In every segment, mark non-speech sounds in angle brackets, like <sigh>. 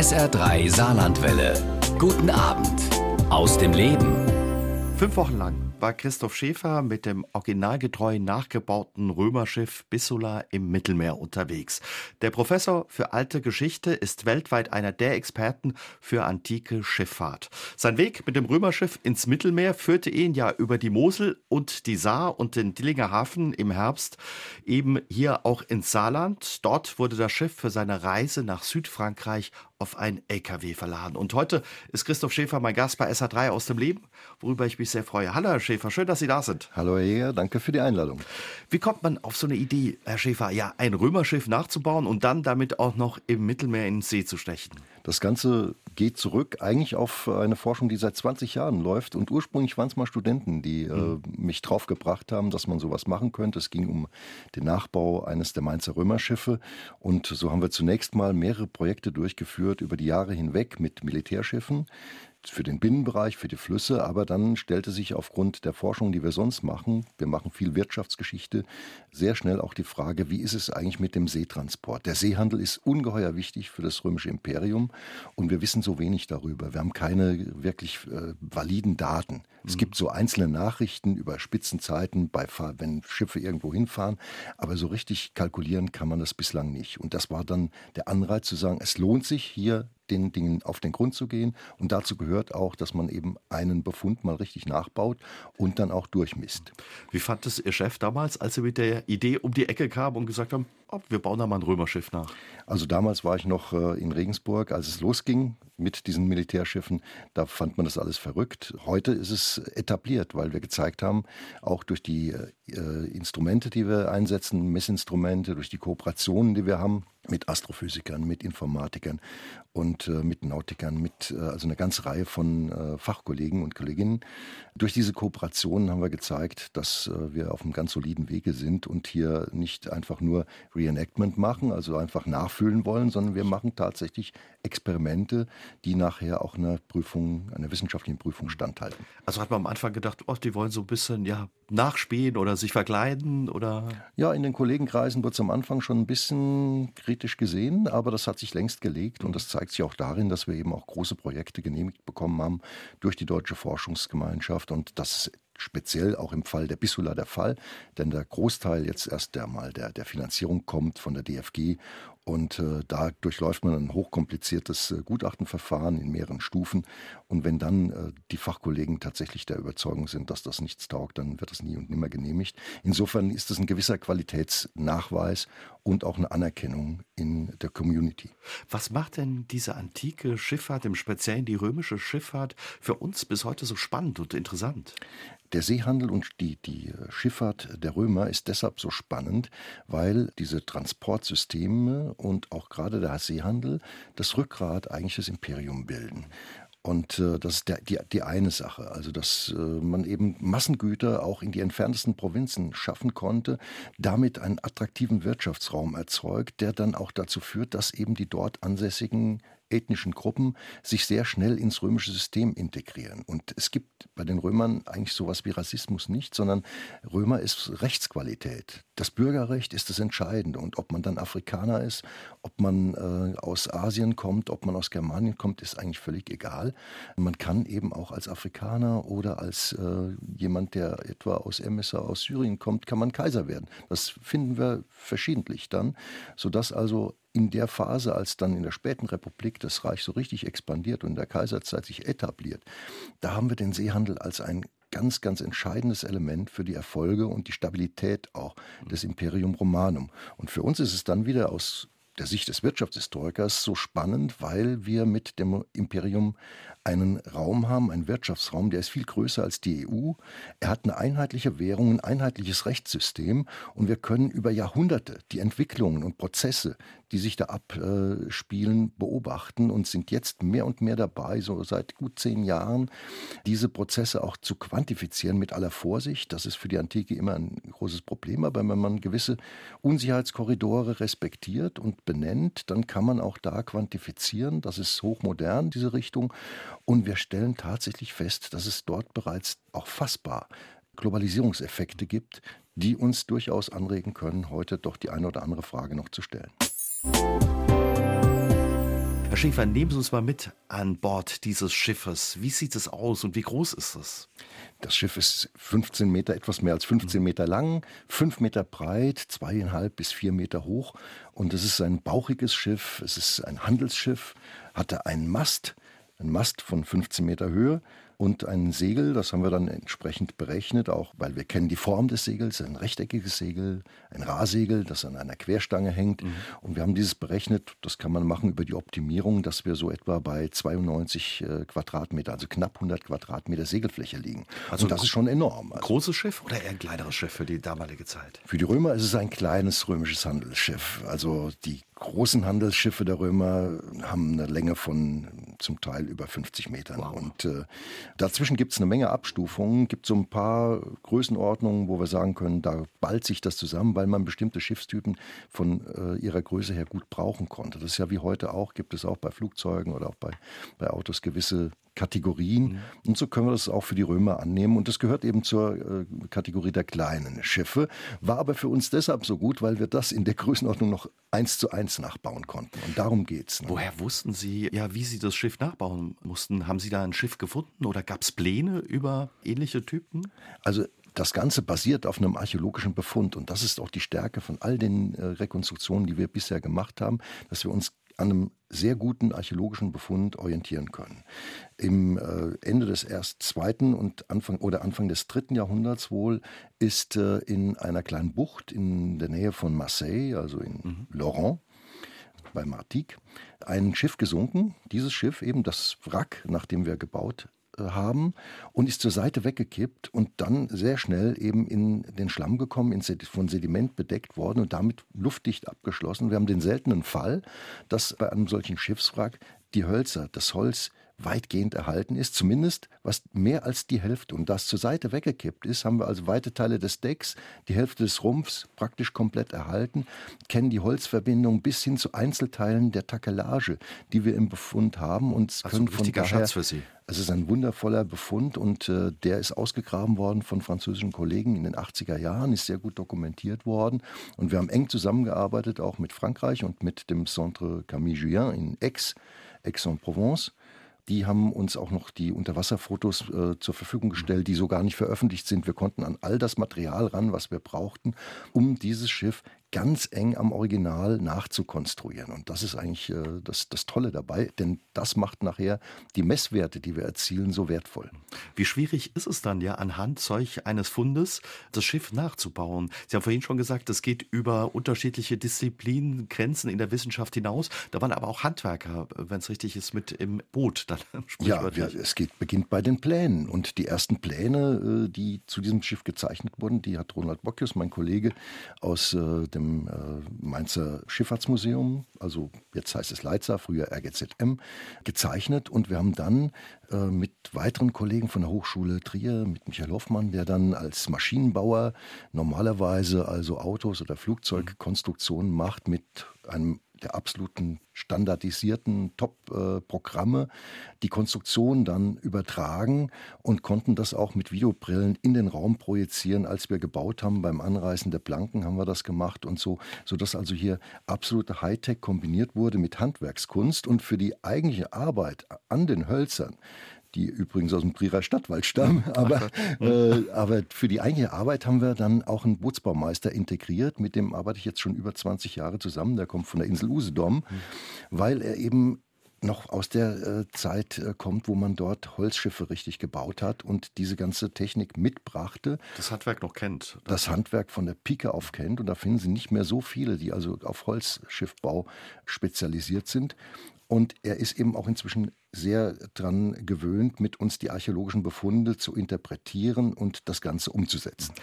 SR3 Saarlandwelle. Guten Abend aus dem Leben. Fünf Wochen lang war Christoph Schäfer mit dem originalgetreu nachgebauten Römerschiff Bissula im Mittelmeer unterwegs. Der Professor für alte Geschichte ist weltweit einer der Experten für antike Schifffahrt. Sein Weg mit dem Römerschiff ins Mittelmeer führte ihn ja über die Mosel und die Saar und den Dillinger Hafen im Herbst eben hier auch ins Saarland. Dort wurde das Schiff für seine Reise nach Südfrankreich auf ein LKW verladen. Und heute ist Christoph Schäfer mein Gast bei SA3 aus dem Leben, worüber ich mich sehr freue. Hallo, Herr Schäfer, schön, dass Sie da sind. Hallo, Herr Jäger, danke für die Einladung. Wie kommt man auf so eine Idee, Herr Schäfer, ja, ein Römerschiff nachzubauen und dann damit auch noch im Mittelmeer in den See zu stechen? Das Ganze geht zurück eigentlich auf eine Forschung, die seit 20 Jahren läuft. Und ursprünglich waren es mal Studenten, die mhm. äh, mich draufgebracht haben, dass man sowas machen könnte. Es ging um den Nachbau eines der Mainzer Römerschiffe. Und so haben wir zunächst mal mehrere Projekte durchgeführt über die Jahre hinweg mit Militärschiffen für den Binnenbereich, für die Flüsse, aber dann stellte sich aufgrund der Forschung, die wir sonst machen, wir machen viel Wirtschaftsgeschichte, sehr schnell auch die Frage, wie ist es eigentlich mit dem Seetransport? Der Seehandel ist ungeheuer wichtig für das römische Imperium und wir wissen so wenig darüber. Wir haben keine wirklich äh, validen Daten. Mhm. Es gibt so einzelne Nachrichten über Spitzenzeiten, bei wenn Schiffe irgendwo hinfahren, aber so richtig kalkulieren kann man das bislang nicht. Und das war dann der Anreiz zu sagen, es lohnt sich hier den Dingen auf den Grund zu gehen. Und dazu gehört auch, dass man eben einen Befund mal richtig nachbaut und dann auch durchmisst. Wie fand es Ihr Chef damals, als Sie mit der Idee um die Ecke kamen und gesagt haben, oh, wir bauen da mal ein Römerschiff nach? Also damals war ich noch äh, in Regensburg, als es losging mit diesen Militärschiffen. Da fand man das alles verrückt. Heute ist es etabliert, weil wir gezeigt haben, auch durch die äh, Instrumente, die wir einsetzen, Messinstrumente, durch die Kooperationen, die wir haben, mit Astrophysikern, mit Informatikern und äh, mit Nautikern, mit also eine ganze Reihe von Fachkollegen und Kolleginnen. Durch diese Kooperationen haben wir gezeigt, dass wir auf einem ganz soliden Wege sind und hier nicht einfach nur Reenactment machen, also einfach nachfüllen wollen, sondern wir machen tatsächlich Experimente, die nachher auch einer Prüfung, einer wissenschaftlichen Prüfung standhalten. Also hat man am Anfang gedacht, oh, die wollen so ein bisschen ja nachspielen oder sich verkleiden oder? Ja, in den Kollegenkreisen wird es am Anfang schon ein bisschen kritisch gesehen, aber das hat sich längst gelegt und das zeigt sich auch darin, dass wir eben auch große Projekte genehmigt bekommen haben durch die Deutsche Forschungsgemeinschaft und das speziell auch im Fall der Bissula der Fall, denn der Großteil jetzt erst einmal der, der Finanzierung kommt von der DFG und äh, da durchläuft man ein hochkompliziertes äh, Gutachtenverfahren in mehreren Stufen. Und wenn dann äh, die Fachkollegen tatsächlich der Überzeugung sind, dass das nichts taugt, dann wird das nie und nimmer genehmigt. Insofern ist das ein gewisser Qualitätsnachweis und auch eine Anerkennung in der Community. Was macht denn diese antike Schifffahrt, im Speziellen die römische Schifffahrt, für uns bis heute so spannend und interessant? Der Seehandel und die, die Schifffahrt der Römer ist deshalb so spannend, weil diese Transportsysteme und auch gerade der Seehandel das Rückgrat eigentlich des Imperium bilden. Und äh, das ist der, die, die eine Sache, also dass äh, man eben Massengüter auch in die entferntesten Provinzen schaffen konnte, damit einen attraktiven Wirtschaftsraum erzeugt, der dann auch dazu führt, dass eben die dort ansässigen ethnischen Gruppen sich sehr schnell ins römische System integrieren. Und es gibt bei den Römern eigentlich sowas wie Rassismus nicht, sondern Römer ist Rechtsqualität. Das Bürgerrecht ist das Entscheidende. Und ob man dann Afrikaner ist, ob man äh, aus Asien kommt, ob man aus Germanien kommt, ist eigentlich völlig egal. Man kann eben auch als Afrikaner oder als äh, jemand, der etwa aus Emissa, aus Syrien kommt, kann man Kaiser werden. Das finden wir verschiedentlich dann, sodass also in der Phase, als dann in der späten Republik das Reich so richtig expandiert und in der Kaiserzeit sich etabliert, da haben wir den Seehandel als ein ganz, ganz entscheidendes Element für die Erfolge und die Stabilität auch des Imperium Romanum. Und für uns ist es dann wieder aus der Sicht des Wirtschaftshistorikers so spannend, weil wir mit dem Imperium einen Raum haben, einen Wirtschaftsraum, der ist viel größer als die EU. Er hat eine einheitliche Währung, ein einheitliches Rechtssystem und wir können über Jahrhunderte die Entwicklungen und Prozesse, die sich da abspielen, beobachten und sind jetzt mehr und mehr dabei, so seit gut zehn Jahren, diese Prozesse auch zu quantifizieren mit aller Vorsicht. Das ist für die Antike immer ein großes Problem, aber wenn man gewisse Unsicherheitskorridore respektiert und benennt, dann kann man auch da quantifizieren. Das ist hochmodern, diese Richtung. Und wir stellen tatsächlich fest, dass es dort bereits auch fassbar Globalisierungseffekte gibt, die uns durchaus anregen können, heute doch die eine oder andere Frage noch zu stellen. Schäfer, nehmen Sie uns mal mit an Bord dieses Schiffes. Wie sieht es aus und wie groß ist es? Das Schiff ist 15 Meter, etwas mehr als 15 Meter lang, 5 Meter breit, zweieinhalb bis vier Meter hoch. Und es ist ein bauchiges Schiff, es ist ein Handelsschiff, hatte einen Mast, einen Mast von 15 Meter Höhe und ein Segel, das haben wir dann entsprechend berechnet, auch weil wir kennen die Form des Segels, ein rechteckiges Segel, ein Rahsegel, das an einer Querstange hängt. Mhm. Und wir haben dieses berechnet, das kann man machen über die Optimierung, dass wir so etwa bei 92 äh, Quadratmeter, also knapp 100 Quadratmeter Segelfläche liegen. Also und das ist schon enorm. Also großes Schiff oder eher ein kleineres Schiff für die damalige Zeit? Für die Römer ist es ein kleines römisches Handelsschiff. Also die großen Handelsschiffe der Römer haben eine Länge von zum Teil über 50 Metern. Wow. Und äh, dazwischen gibt es eine Menge Abstufungen, gibt so ein paar Größenordnungen, wo wir sagen können, da ballt sich das zusammen, weil man bestimmte Schiffstypen von äh, ihrer Größe her gut brauchen konnte. Das ist ja wie heute auch, gibt es auch bei Flugzeugen oder auch bei, bei Autos gewisse Kategorien. Mhm. Und so können wir das auch für die Römer annehmen. Und das gehört eben zur äh, Kategorie der kleinen Schiffe. War aber für uns deshalb so gut, weil wir das in der Größenordnung noch eins zu eins nachbauen konnten. Und darum geht's. Ne? Woher wussten Sie, ja, wie Sie das Schiff nachbauen mussten? Haben Sie da ein Schiff gefunden oder gab es Pläne über ähnliche Typen? Also das Ganze basiert auf einem archäologischen Befund und das ist auch die Stärke von all den äh, Rekonstruktionen, die wir bisher gemacht haben, dass wir uns an einem sehr guten archäologischen Befund orientieren können. Im äh, Ende des erst zweiten und Anfang oder Anfang des dritten Jahrhunderts wohl ist äh, in einer kleinen Bucht in der Nähe von Marseille, also in mhm. Laurent, bei Martigues, ein Schiff gesunken. Dieses Schiff, eben das Wrack, nach dem wir gebaut haben und ist zur Seite weggekippt und dann sehr schnell eben in den Schlamm gekommen, von Sediment bedeckt worden und damit luftdicht abgeschlossen. Wir haben den seltenen Fall, dass bei einem solchen Schiffswrack die Hölzer, das Holz weitgehend erhalten ist, zumindest was mehr als die Hälfte. Und das zur Seite weggekippt ist, haben wir also weite Teile des Decks, die Hälfte des Rumpfs praktisch komplett erhalten, kennen die Holzverbindung bis hin zu Einzelteilen der Takelage, die wir im Befund haben. Und also können von daher, Schatz für Sie. Es ist ein wundervoller Befund und äh, der ist ausgegraben worden von französischen Kollegen in den 80er Jahren, ist sehr gut dokumentiert worden. Und wir haben eng zusammengearbeitet auch mit Frankreich und mit dem Centre Camille Julien in Aix, Aix-en-Provence die haben uns auch noch die Unterwasserfotos äh, zur Verfügung gestellt, die so gar nicht veröffentlicht sind. Wir konnten an all das Material ran, was wir brauchten, um dieses Schiff ganz eng am Original nachzukonstruieren. Und das ist eigentlich äh, das, das Tolle dabei, denn das macht nachher die Messwerte, die wir erzielen, so wertvoll. Wie schwierig ist es dann ja anhand solch eines Fundes, das Schiff nachzubauen? Sie haben vorhin schon gesagt, es geht über unterschiedliche Disziplinen, Grenzen in der Wissenschaft hinaus. Da waren aber auch Handwerker, wenn es richtig ist, mit im Boot. Dann <laughs> ja, wir, es geht, beginnt bei den Plänen. Und die ersten Pläne, äh, die zu diesem Schiff gezeichnet wurden, die hat Ronald Bockius, mein Kollege aus äh, dem dem äh, Mainzer Schifffahrtsmuseum, also jetzt heißt es Leitzer, früher RGZM, gezeichnet. Und wir haben dann äh, mit weiteren Kollegen von der Hochschule Trier, mit Michael Hoffmann, der dann als Maschinenbauer normalerweise also Autos oder Flugzeugkonstruktionen macht, mit einem der absoluten standardisierten Top-Programme die Konstruktion dann übertragen und konnten das auch mit Videobrillen in den Raum projizieren, als wir gebaut haben. Beim Anreißen der Planken haben wir das gemacht und so, sodass also hier absolute Hightech kombiniert wurde mit Handwerkskunst und für die eigentliche Arbeit an den Hölzern die übrigens aus dem Trierer Stadtwald stammen. Aber, äh, aber für die eigentliche Arbeit haben wir dann auch einen Bootsbaumeister integriert. Mit dem arbeite ich jetzt schon über 20 Jahre zusammen. Der kommt von der Insel Usedom, mhm. weil er eben noch aus der äh, Zeit äh, kommt, wo man dort Holzschiffe richtig gebaut hat und diese ganze Technik mitbrachte. Das Handwerk noch kennt. Das Handwerk von der Pike auf kennt und da finden Sie nicht mehr so viele, die also auf Holzschiffbau spezialisiert sind. Und er ist eben auch inzwischen sehr daran gewöhnt, mit uns die archäologischen Befunde zu interpretieren und das Ganze umzusetzen.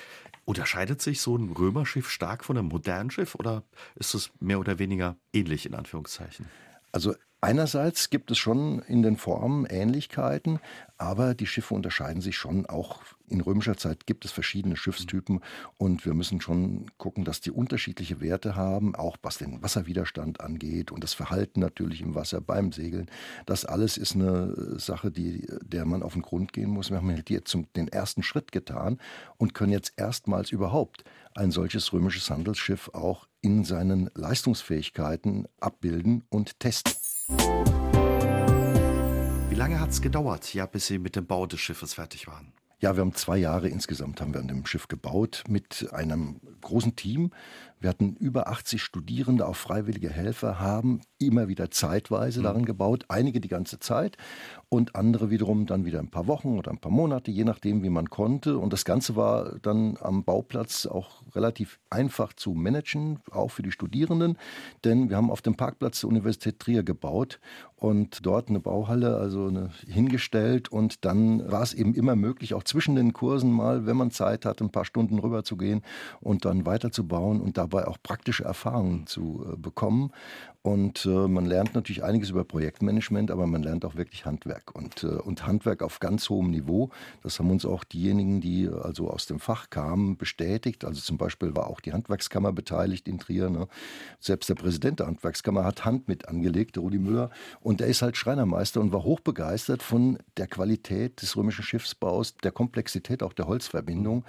Unterscheidet sich so ein Römerschiff stark von einem modernen Schiff oder ist es mehr oder weniger ähnlich in Anführungszeichen? Also Einerseits gibt es schon in den Formen Ähnlichkeiten, aber die Schiffe unterscheiden sich schon. Auch in römischer Zeit gibt es verschiedene Schiffstypen und wir müssen schon gucken, dass die unterschiedliche Werte haben, auch was den Wasserwiderstand angeht und das Verhalten natürlich im Wasser beim Segeln. Das alles ist eine Sache, die, der man auf den Grund gehen muss. Wir haben halt jetzt zum, den ersten Schritt getan und können jetzt erstmals überhaupt ein solches römisches Handelsschiff auch in seinen Leistungsfähigkeiten abbilden und testen. Lange hat es gedauert, ja, bis Sie mit dem Bau des Schiffes fertig waren? Ja, wir haben zwei Jahre insgesamt haben wir an dem Schiff gebaut mit einem großen Team. Wir hatten über 80 Studierende, auch freiwillige Helfer, haben immer wieder zeitweise mhm. darin gebaut, einige die ganze Zeit und andere wiederum dann wieder ein paar Wochen oder ein paar Monate, je nachdem, wie man konnte. Und das Ganze war dann am Bauplatz auch relativ einfach zu managen, auch für die Studierenden, denn wir haben auf dem Parkplatz der Universität Trier gebaut und dort eine Bauhalle also eine, hingestellt und dann war es eben immer möglich, auch zwischen den Kursen mal, wenn man Zeit hat, ein paar Stunden rüber zu gehen und dann weiterzubauen und dabei auch praktische Erfahrungen zu äh, bekommen. Und äh, man lernt natürlich einiges über Projektmanagement, aber man lernt auch wirklich Handwerk und, äh, und Handwerk auf ganz hohem Niveau. Das haben uns auch diejenigen, die also aus dem Fach kamen, bestätigt. Also zum Beispiel war auch die Handwerkskammer beteiligt in Trier. Ne? Selbst der Präsident der Handwerkskammer hat Hand mit angelegt, der Rudi Müller. Und er ist halt Schreinermeister und war hochbegeistert von der Qualität des römischen Schiffsbaus, der Komplexität auch der Holzverbindung,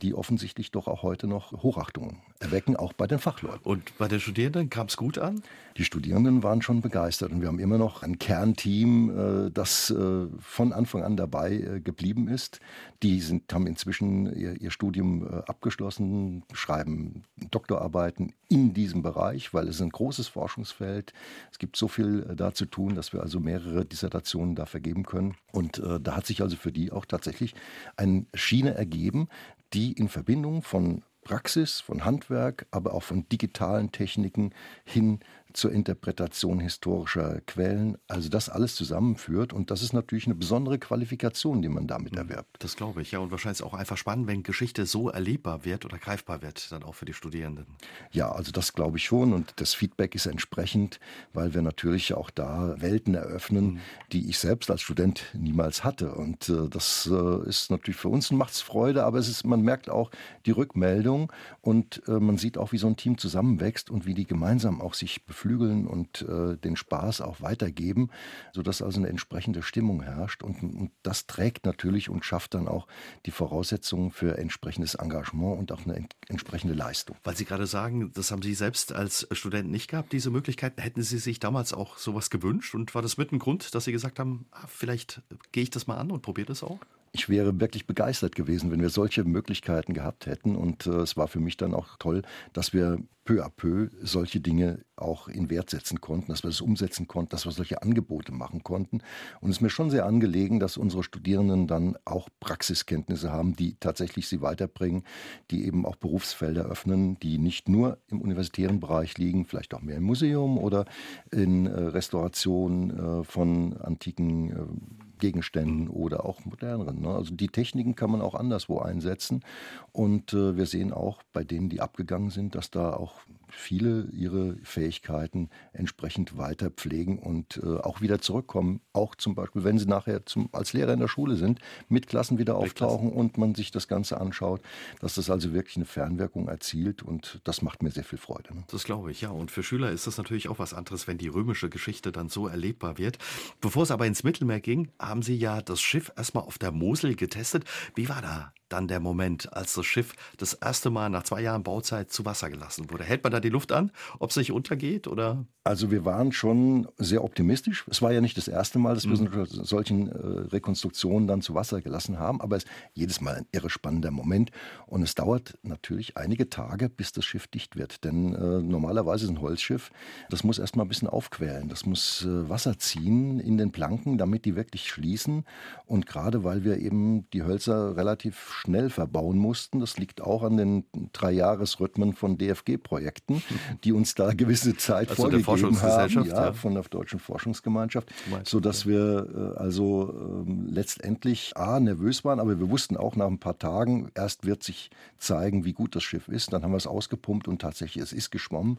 die offensichtlich doch auch heute noch Hochachtung erwecken, auch bei den Fachleuten. Und bei den Studierenden kam es gut an? Die Studierenden waren schon begeistert und wir haben immer noch ein Kernteam, äh, das äh, von Anfang an dabei äh, geblieben ist. Die sind, haben inzwischen ihr, ihr Studium abgeschlossen, schreiben Doktorarbeiten in diesem Bereich, weil es ein großes Forschungsfeld. Es gibt so viel da zu tun, dass wir also mehrere Dissertationen da vergeben können. Und da hat sich also für die auch tatsächlich eine Schiene ergeben, die in Verbindung von Praxis, von Handwerk, aber auch von digitalen Techniken hin zur Interpretation historischer Quellen. Also das alles zusammenführt und das ist natürlich eine besondere Qualifikation, die man damit mhm. erwerbt. Das glaube ich, ja. Und wahrscheinlich auch einfach spannend, wenn Geschichte so erlebbar wird oder greifbar wird, dann auch für die Studierenden. Ja, also das glaube ich schon und das Feedback ist entsprechend, weil wir natürlich auch da Welten eröffnen, mhm. die ich selbst als Student niemals hatte. Und äh, das äh, ist natürlich für uns macht es Freude, aber es ist, man merkt auch die Rückmeldung und äh, man sieht auch, wie so ein Team zusammenwächst und wie die gemeinsam auch sich befinden beflügeln und äh, den Spaß auch weitergeben, sodass also eine entsprechende Stimmung herrscht. Und, und das trägt natürlich und schafft dann auch die Voraussetzungen für entsprechendes Engagement und auch eine ent entsprechende Leistung. Weil Sie gerade sagen, das haben Sie selbst als Student nicht gehabt, diese Möglichkeiten. Hätten Sie sich damals auch sowas gewünscht? Und war das mit ein Grund, dass Sie gesagt haben, ah, vielleicht gehe ich das mal an und probiere das auch? Ich wäre wirklich begeistert gewesen, wenn wir solche Möglichkeiten gehabt hätten. Und äh, es war für mich dann auch toll, dass wir peu à peu solche Dinge auch in Wert setzen konnten, dass wir das umsetzen konnten, dass wir solche Angebote machen konnten. Und es ist mir schon sehr angelegen, dass unsere Studierenden dann auch Praxiskenntnisse haben, die tatsächlich sie weiterbringen, die eben auch Berufsfelder öffnen, die nicht nur im universitären Bereich liegen, vielleicht auch mehr im Museum oder in äh, Restauration äh, von antiken äh, Gegenständen oder auch moderneren. Ne? Also die Techniken kann man auch anderswo einsetzen. Und äh, wir sehen auch bei denen, die abgegangen sind, dass da auch viele ihre Fähigkeiten entsprechend weiter pflegen und äh, auch wieder zurückkommen. Auch zum Beispiel, wenn sie nachher zum, als Lehrer in der Schule sind, mit Klassen wieder auftauchen und man sich das Ganze anschaut, dass das also wirklich eine Fernwirkung erzielt und das macht mir sehr viel Freude. Ne? Das glaube ich, ja. Und für Schüler ist das natürlich auch was anderes, wenn die römische Geschichte dann so erlebbar wird. Bevor es aber ins Mittelmeer ging, haben Sie ja das Schiff erstmal auf der Mosel getestet. Wie war da dann der Moment, als das Schiff das erste Mal nach zwei Jahren Bauzeit zu Wasser gelassen wurde? Hält man da die Luft an, ob es nicht untergeht oder? Also wir waren schon sehr optimistisch. Es war ja nicht das erste Mal, dass wir mhm. solchen äh, Rekonstruktionen dann zu Wasser gelassen haben, aber es ist jedes Mal ein irre spannender Moment und es dauert natürlich einige Tage, bis das Schiff dicht wird, denn äh, normalerweise ist ein Holzschiff, das muss erstmal ein bisschen aufquellen, das muss äh, Wasser ziehen in den Planken, damit die wirklich schließen und gerade weil wir eben die Hölzer relativ schnell verbauen mussten. Das liegt auch an den Dreijahresrhythmen von DFG-Projekten, die uns da gewisse Zeit also vorgegeben haben, ja, ja, von der Deutschen Forschungsgemeinschaft, so dass wir äh, also äh, letztendlich A, nervös waren, aber wir wussten auch nach ein paar Tagen, erst wird sich zeigen, wie gut das Schiff ist. Dann haben wir es ausgepumpt und tatsächlich, es ist geschwommen.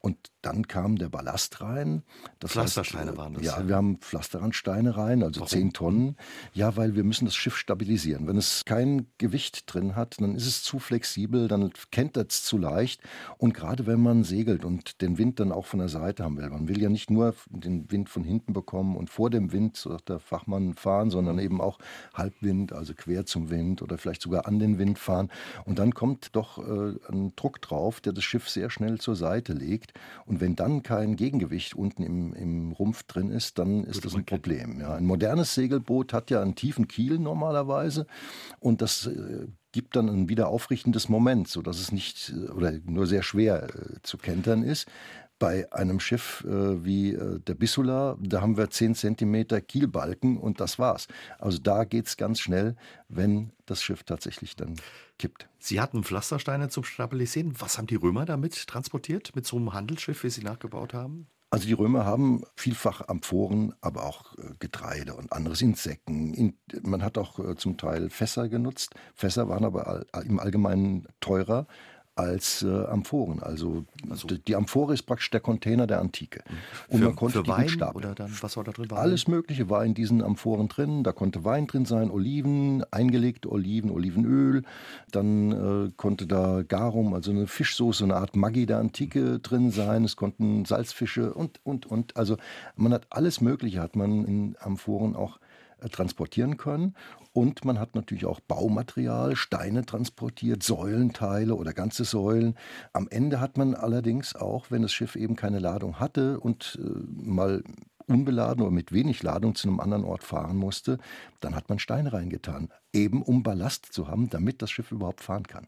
Und dann kam der Ballast rein. Das Pflastersteine heißt, waren das. Ja, ja, wir haben Pflasterrandsteine rein, also Warum? 10 Tonnen. Ja, weil wir müssen das Schiff stabilisieren. Wenn es kein Gewicht drin hat, dann ist es zu flexibel, dann kentert es zu leicht. Und gerade wenn man segelt und den Wind dann auch von der Seite haben will, man will ja nicht nur den Wind von hinten bekommen und vor dem Wind, so sagt der Fachmann, fahren, sondern eben auch Halbwind, also quer zum Wind oder vielleicht sogar an den Wind fahren. Und dann kommt doch äh, ein Druck drauf, der das Schiff sehr schnell zur Seite legt. Und Und wenn dann kein Gegengewicht unten im, im Rumpf drin ist, dann ist Würde das ein Problem. Ja, ein modernes Segelboot hat ja einen tiefen Kiel normalerweise und das äh, gibt dann ein wiederaufrichtendes Moment, sodass es nicht äh, oder nur sehr schwer äh, zu kentern ist. Bei einem Schiff äh, wie der Bissula, da haben wir 10 cm Kielbalken und das war's. Also da geht es ganz schnell, wenn das Schiff tatsächlich dann kippt. Sie hatten Pflastersteine zum Stabilisieren. Was haben die Römer damit transportiert, mit so einem Handelsschiff, wie Sie nachgebaut haben? Also die Römer haben vielfach Amphoren, aber auch äh, Getreide und anderes Insekten. Man hat auch äh, zum Teil Fässer genutzt. Fässer waren aber im Allgemeinen teurer als äh, Amphoren. Also, also, die Amphore ist praktisch der Container der Antike. Mhm. Und für, man konnte für Wein oder dann, was war da drin? Alles Mögliche war in diesen Amphoren drin. Da konnte Wein drin sein, Oliven, eingelegte Oliven, Olivenöl. Dann äh, konnte da Garum, also eine Fischsoße, eine Art Maggi der Antike drin sein. Es konnten Salzfische und, und, und. Also man hat alles Mögliche, hat man in Amphoren auch transportieren können. Und man hat natürlich auch Baumaterial, Steine transportiert, Säulenteile oder ganze Säulen. Am Ende hat man allerdings auch, wenn das Schiff eben keine Ladung hatte und äh, mal unbeladen oder mit wenig Ladung zu einem anderen Ort fahren musste, dann hat man Steine reingetan, eben um Ballast zu haben, damit das Schiff überhaupt fahren kann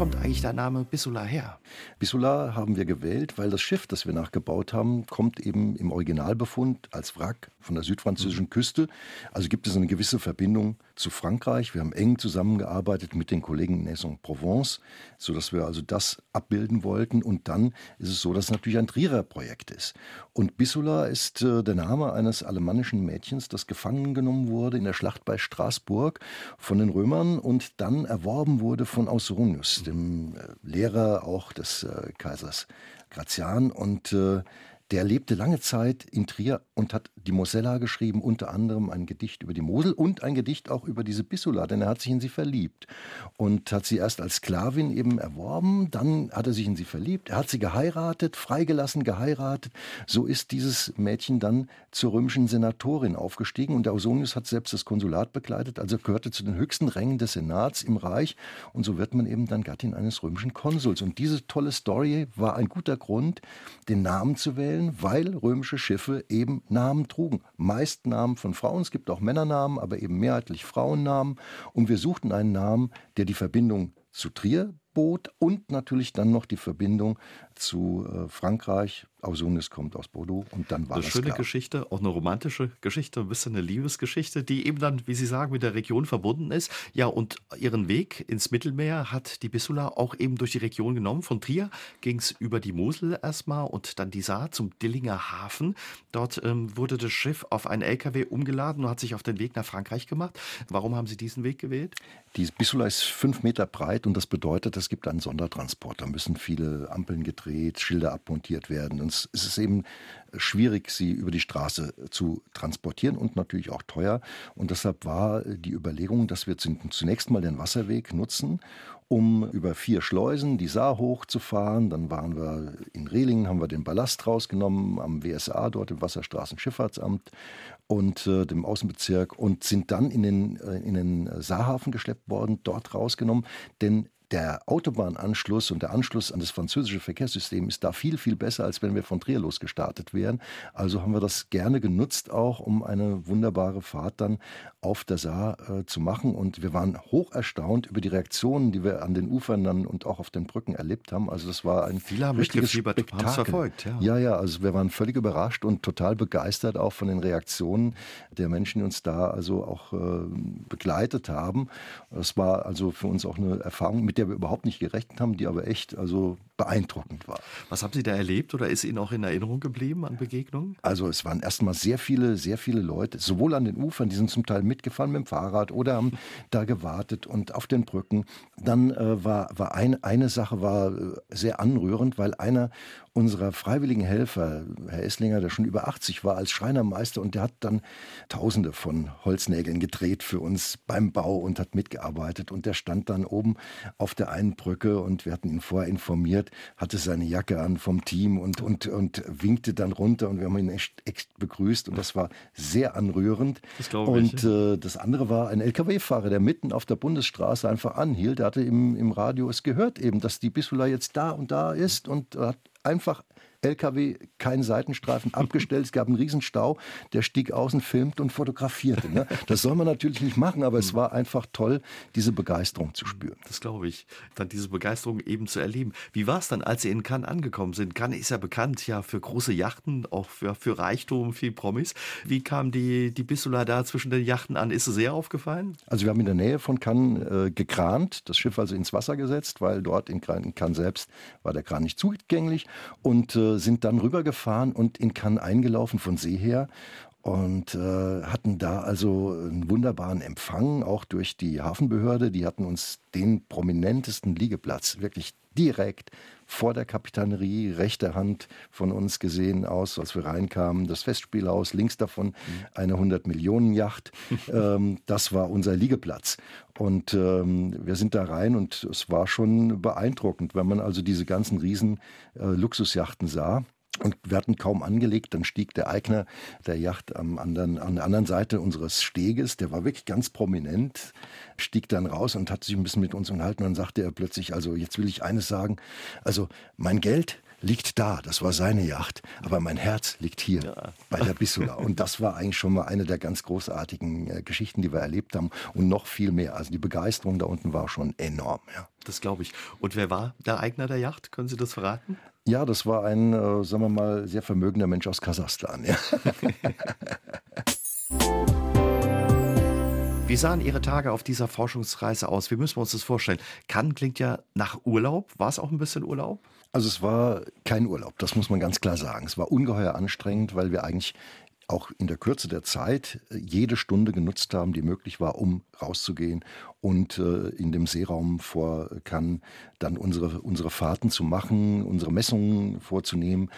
kommt eigentlich der Name Bissula her? Bissula haben wir gewählt, weil das Schiff, das wir nachgebaut haben, kommt eben im Originalbefund als Wrack von der südfranzösischen mhm. Küste. Also gibt es eine gewisse Verbindung zu Frankreich. Wir haben eng zusammengearbeitet mit den Kollegen in Aix-en-Provence, sodass wir also das abbilden wollten. Und dann ist es so, dass es natürlich ein Trierer Projekt ist. Und Bissula ist äh, der Name eines alemannischen Mädchens, das gefangen genommen wurde in der Schlacht bei Straßburg von den Römern und dann erworben wurde von Ausonius, dem äh, Lehrer auch des äh, Kaisers Gratian. Und äh, der lebte lange Zeit in Trier und hat die Mosella geschrieben, unter anderem ein Gedicht über die Mosel und ein Gedicht auch über diese Bissula, denn er hat sich in sie verliebt und hat sie erst als Sklavin eben erworben, dann hat er sich in sie verliebt, er hat sie geheiratet, freigelassen, geheiratet. So ist dieses Mädchen dann zur römischen Senatorin aufgestiegen und der Ausonius hat selbst das Konsulat begleitet, also gehörte zu den höchsten Rängen des Senats im Reich und so wird man eben dann Gattin eines römischen Konsuls. Und diese tolle Story war ein guter Grund, den Namen zu wählen Quellen, weil römische Schiffe eben Namen trugen. Meist Namen von Frauen, es gibt auch Männernamen, aber eben mehrheitlich Frauennamen. Und wir suchten einen Namen, der die Verbindung zu Trier bot und natürlich dann noch die Verbindung zu äh, Frankreich, Ausonius kommt aus Bordeaux und dann war eine das schöne klar. Geschichte, auch eine romantische Geschichte, ein bisschen eine Liebesgeschichte, die eben dann, wie Sie sagen, mit der Region verbunden ist. Ja, und ihren Weg ins Mittelmeer hat die Bissula auch eben durch die Region genommen. Von Trier ging es über die Mosel erstmal und dann die Saar zum Dillinger Hafen. Dort ähm, wurde das Schiff auf einen LKW umgeladen und hat sich auf den Weg nach Frankreich gemacht. Warum haben Sie diesen Weg gewählt? Die Bissula ist fünf Meter breit und das bedeutet, es gibt einen Sondertransport. Da müssen viele Ampeln gedreht, Schilder abmontiert werden. Es ist eben schwierig, sie über die Straße zu transportieren und natürlich auch teuer. Und deshalb war die Überlegung, dass wir zunächst mal den Wasserweg nutzen, um über vier Schleusen die Saar hochzufahren. Dann waren wir in Rehlingen, haben wir den Ballast rausgenommen am WSA, dort im Wasserstraßenschifffahrtsamt und äh, dem Außenbezirk und sind dann in den, äh, in den Saarhafen geschleppt worden, dort rausgenommen. Denn der Autobahnanschluss und der Anschluss an das französische Verkehrssystem ist da viel, viel besser, als wenn wir von Trier los gestartet wären. Also haben wir das gerne genutzt, auch um eine wunderbare Fahrt dann auf der Saar äh, zu machen. Und wir waren hoch erstaunt über die Reaktionen, die wir an den Ufern dann und auch auf den Brücken erlebt haben. Also das war ein Viele haben richtiges Spektakel. verfolgt. Ja. ja, ja, also wir waren völlig überrascht und total begeistert auch von den Reaktionen der Menschen, die uns da also auch äh, begleitet haben. Das war also für uns auch eine Erfahrung, mit wir überhaupt nicht gerechnet haben, die aber echt also beeindruckend war. Was haben Sie da erlebt oder ist Ihnen auch in Erinnerung geblieben an Begegnungen? Also es waren erstmal sehr viele, sehr viele Leute, sowohl an den Ufern, die sind zum Teil mitgefahren mit dem Fahrrad oder haben <laughs> da gewartet und auf den Brücken. Dann äh, war, war ein, eine Sache war äh, sehr anrührend, weil einer unserer freiwilligen Helfer, Herr Esslinger, der schon über 80 war als Schreinermeister und der hat dann Tausende von Holznägeln gedreht für uns beim Bau und hat mitgearbeitet und der stand dann oben auf der einen Brücke und wir hatten ihn vorher informiert, Zeit, hatte seine Jacke an vom Team und, und, und winkte dann runter und wir haben ihn echt, echt begrüßt und das war sehr anrührend. Das glaube ich. Und äh, das andere war ein LKW-Fahrer, der mitten auf der Bundesstraße einfach anhielt. Der hatte im, im Radio es gehört eben, dass die Bissula jetzt da und da ist und hat einfach LKW, kein Seitenstreifen abgestellt. Es gab einen Riesenstau. Der stieg außen, filmt und fotografierte. Ne? Das soll man natürlich nicht machen, aber es war einfach toll, diese Begeisterung zu spüren. Das glaube ich. Dann diese Begeisterung eben zu erleben. Wie war es dann, als Sie in Cannes angekommen sind? Cannes ist ja bekannt ja für große Yachten, auch für, für Reichtum, viel Promis. Wie kam die, die Bissula da zwischen den Yachten an? Ist es sehr aufgefallen? Also wir haben in der Nähe von Cannes äh, gekrant, das Schiff also ins Wasser gesetzt, weil dort in Cannes selbst war der Kran nicht zugänglich und äh, sind dann rübergefahren und in Cannes eingelaufen von See her und äh, hatten da also einen wunderbaren Empfang, auch durch die Hafenbehörde. Die hatten uns den prominentesten Liegeplatz wirklich direkt vor der Kapitanerie, rechte Hand von uns gesehen aus, als wir reinkamen. Das Festspielhaus, links davon mhm. eine 100-Millionen-Yacht. <laughs> ähm, das war unser Liegeplatz. Und ähm, wir sind da rein und es war schon beeindruckend, wenn man also diese ganzen riesen äh, Luxusjachten sah. Und wir hatten kaum angelegt, dann stieg der Eigner der Yacht am anderen, an der anderen Seite unseres Steges, der war wirklich ganz prominent, stieg dann raus und hat sich ein bisschen mit uns unterhalten. Und dann sagte er plötzlich, also jetzt will ich eines sagen, also mein Geld liegt da, das war seine Yacht, aber mein Herz liegt hier ja. bei der Bissula. Und das war eigentlich schon mal eine der ganz großartigen äh, Geschichten, die wir erlebt haben und noch viel mehr. Also die Begeisterung da unten war schon enorm. Ja. Das glaube ich. Und wer war der Eigner der Yacht? Können Sie das verraten? Ja, das war ein, äh, sagen wir mal, sehr vermögender Mensch aus Kasachstan. Ja. <laughs> Wie sahen Ihre Tage auf dieser Forschungsreise aus? Wie müssen wir uns das vorstellen? Cannes klingt ja nach Urlaub. War es auch ein bisschen Urlaub? Also es war kein Urlaub, das muss man ganz klar sagen. Es war ungeheuer anstrengend, weil wir eigentlich auch in der Kürze der Zeit jede Stunde genutzt haben, die möglich war, um rauszugehen und äh, in dem Seeraum vor Cannes dann unsere, unsere Fahrten zu machen, unsere Messungen vorzunehmen,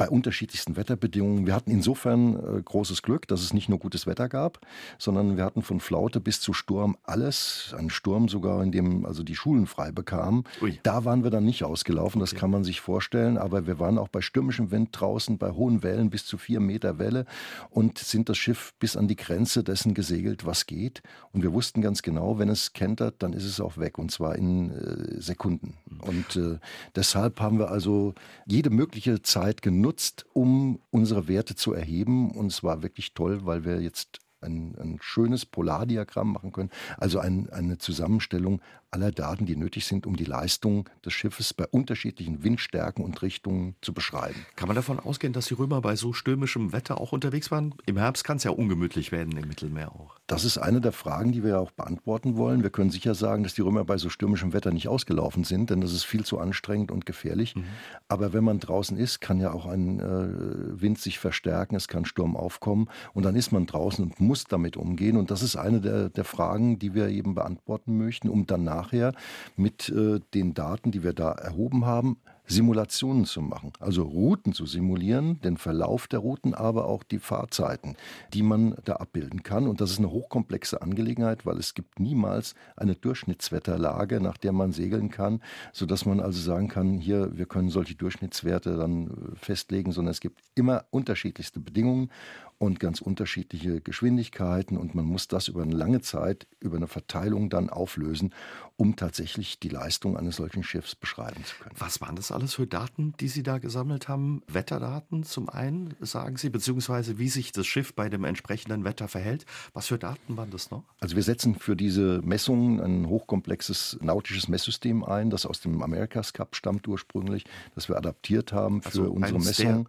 bei unterschiedlichsten Wetterbedingungen. Wir hatten insofern äh, großes Glück, dass es nicht nur gutes Wetter gab, sondern wir hatten von Flaute bis zu Sturm alles. Ein Sturm sogar, in dem also die Schulen frei bekamen. Ui. Da waren wir dann nicht ausgelaufen, das okay. kann man sich vorstellen. Aber wir waren auch bei stürmischem Wind draußen, bei hohen Wellen bis zu vier Meter Welle und sind das Schiff bis an die Grenze dessen gesegelt, was geht. Und wir wussten ganz genau, wenn es kentert, dann ist es auch weg und zwar in äh, Sekunden. Und äh, deshalb haben wir also jede mögliche Zeit genutzt, um unsere Werte zu erheben. Und es war wirklich toll, weil wir jetzt ein, ein schönes Polardiagramm machen können, also ein, eine Zusammenstellung aller Daten, die nötig sind, um die Leistung des Schiffes bei unterschiedlichen Windstärken und Richtungen zu beschreiben. Kann man davon ausgehen, dass die Römer bei so stürmischem Wetter auch unterwegs waren? Im Herbst kann es ja ungemütlich werden im Mittelmeer auch. Das ist eine der Fragen, die wir auch beantworten wollen. Wir können sicher sagen, dass die Römer bei so stürmischem Wetter nicht ausgelaufen sind, denn das ist viel zu anstrengend und gefährlich. Mhm. Aber wenn man draußen ist, kann ja auch ein äh, Wind sich verstärken, es kann Sturm aufkommen und dann ist man draußen und muss damit umgehen. Und das ist eine der, der Fragen, die wir eben beantworten möchten, um danach nachher mit äh, den Daten, die wir da erhoben haben, Simulationen zu machen, also Routen zu simulieren, den Verlauf der Routen, aber auch die Fahrzeiten, die man da abbilden kann. Und das ist eine hochkomplexe Angelegenheit, weil es gibt niemals eine Durchschnittswetterlage, nach der man segeln kann, sodass man also sagen kann, hier, wir können solche Durchschnittswerte dann äh, festlegen, sondern es gibt immer unterschiedlichste Bedingungen und ganz unterschiedliche Geschwindigkeiten und man muss das über eine lange Zeit, über eine Verteilung dann auflösen, um tatsächlich die Leistung eines solchen Schiffs beschreiben zu können. Was waren das alles für Daten, die Sie da gesammelt haben? Wetterdaten zum einen, sagen Sie, beziehungsweise wie sich das Schiff bei dem entsprechenden Wetter verhält. Was für Daten waren das noch? Also wir setzen für diese Messungen ein hochkomplexes nautisches Messsystem ein, das aus dem America's Cup stammt ursprünglich, das wir adaptiert haben für also unsere Messungen.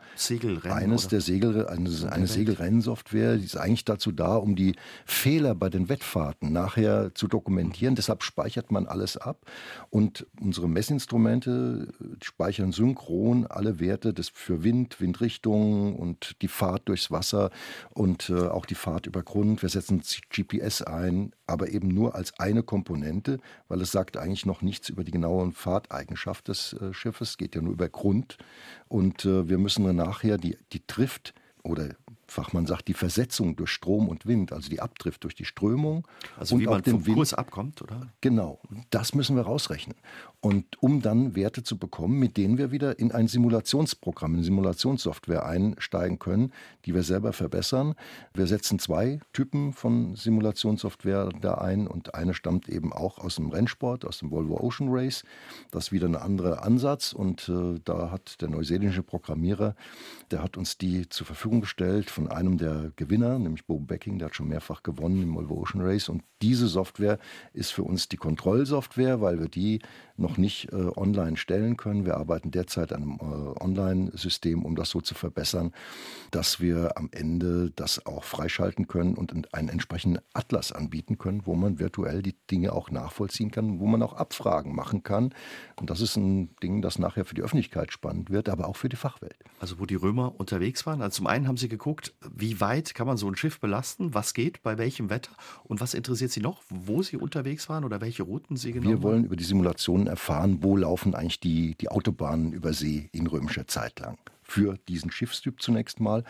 Eines der Segel, eine, eine Segel Rennsoftware, die ist eigentlich dazu da, um die Fehler bei den Wettfahrten nachher zu dokumentieren. Deshalb speichert man alles ab und unsere Messinstrumente speichern synchron alle Werte des für Wind, Windrichtung und die Fahrt durchs Wasser und äh, auch die Fahrt über Grund. Wir setzen GPS ein, aber eben nur als eine Komponente, weil es sagt eigentlich noch nichts über die genaue Fahrteigenschaft des äh, Schiffes, geht ja nur über Grund und äh, wir müssen dann nachher die, die Drift oder Fachmann sagt, die Versetzung durch Strom und Wind, also die Abdrift durch die Strömung. Also und wie man vom Wind. Kurs abkommt, oder? Genau, das müssen wir rausrechnen. Und um dann Werte zu bekommen, mit denen wir wieder in ein Simulationsprogramm, in Simulationssoftware einsteigen können, die wir selber verbessern. Wir setzen zwei Typen von Simulationssoftware da ein und eine stammt eben auch aus dem Rennsport, aus dem Volvo Ocean Race. Das ist wieder ein anderer Ansatz und äh, da hat der neuseeländische Programmierer, der hat uns die zur Verfügung gestellt von einem der Gewinner, nämlich Bo Becking, der hat schon mehrfach gewonnen im Volvo Ocean Race. Und diese Software ist für uns die Kontrollsoftware, weil wir die noch nicht äh, online stellen können. Wir arbeiten derzeit an einem äh, Online-System, um das so zu verbessern, dass wir am Ende das auch freischalten können und einen entsprechenden Atlas anbieten können, wo man virtuell die Dinge auch nachvollziehen kann, wo man auch Abfragen machen kann. Und das ist ein Ding, das nachher für die Öffentlichkeit spannend wird, aber auch für die Fachwelt. Also wo die Römer unterwegs waren. Also zum einen haben sie geguckt, wie weit kann man so ein Schiff belasten, was geht, bei welchem Wetter und was interessiert sie noch, wo sie unterwegs waren oder welche Routen sie genommen Wir wollen über die Simulationen erfahren, wo laufen eigentlich die, die Autobahnen über See in römischer Zeit lang. Für diesen Schiffstyp zunächst mal.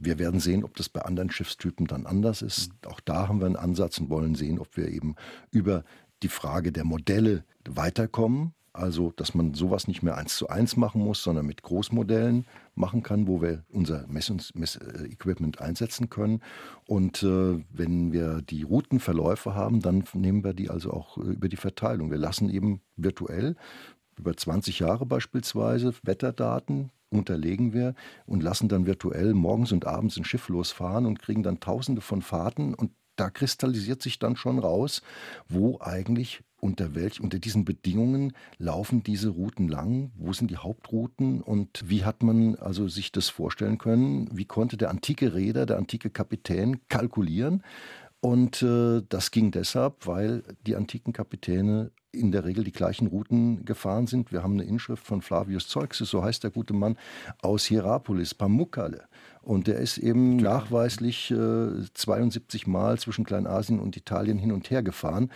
Wir werden sehen, ob das bei anderen Schiffstypen dann anders ist. Auch da haben wir einen Ansatz und wollen sehen, ob wir eben über die Frage der Modelle weiterkommen. Also, dass man sowas nicht mehr eins zu eins machen muss, sondern mit Großmodellen machen kann, wo wir unser Messequipment einsetzen können. Und äh, wenn wir die Routenverläufe haben, dann nehmen wir die also auch äh, über die Verteilung. Wir lassen eben virtuell über 20 Jahre beispielsweise Wetterdaten unterlegen wir und lassen dann virtuell morgens und abends ein Schiff losfahren und kriegen dann tausende von Fahrten und da kristallisiert sich dann schon raus, wo eigentlich unter welch unter diesen Bedingungen laufen diese Routen lang, wo sind die Hauptrouten und wie hat man also sich das vorstellen können, wie konnte der antike Reeder, der antike Kapitän kalkulieren und äh, das ging deshalb, weil die antiken Kapitäne in der Regel die gleichen Routen gefahren sind. Wir haben eine Inschrift von Flavius Zeuxis, so heißt der gute Mann, aus Hierapolis, Pamukkale. Und der ist eben nachweislich äh, 72 Mal zwischen Kleinasien und Italien hin und her gefahren.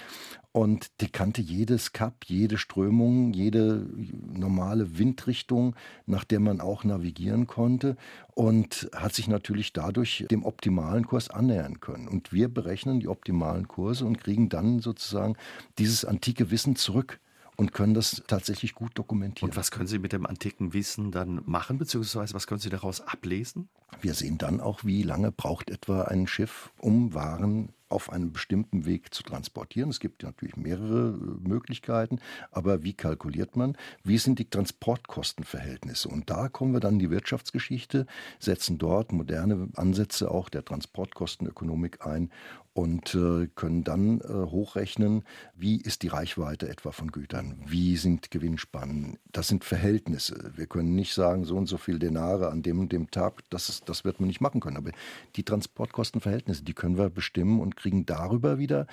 Und der kannte jedes Kap, jede Strömung, jede normale Windrichtung, nach der man auch navigieren konnte. Und hat sich natürlich dadurch dem optimalen Kurs annähern können. Und wir berechnen die optimalen Kurse und kriegen dann sozusagen dieses antike Wissen zurück und können das tatsächlich gut dokumentieren. Und was können Sie mit dem antiken Wissen dann machen, beziehungsweise was können Sie daraus ablesen? Wir sehen dann auch, wie lange braucht etwa ein Schiff, um Waren auf einem bestimmten Weg zu transportieren. Es gibt natürlich mehrere äh, Möglichkeiten, aber wie kalkuliert man? Wie sind die Transportkostenverhältnisse? Und da kommen wir dann in die Wirtschaftsgeschichte, setzen dort moderne Ansätze auch der Transportkostenökonomik ein und äh, können dann äh, hochrechnen, wie ist die Reichweite etwa von Gütern, wie sind Gewinnspannen. Das sind Verhältnisse. Wir können nicht sagen, so und so viel Denare an dem und dem Tag, das, ist, das wird man nicht machen können. Aber die Transportkostenverhältnisse, die können wir bestimmen und kriegen darüber wieder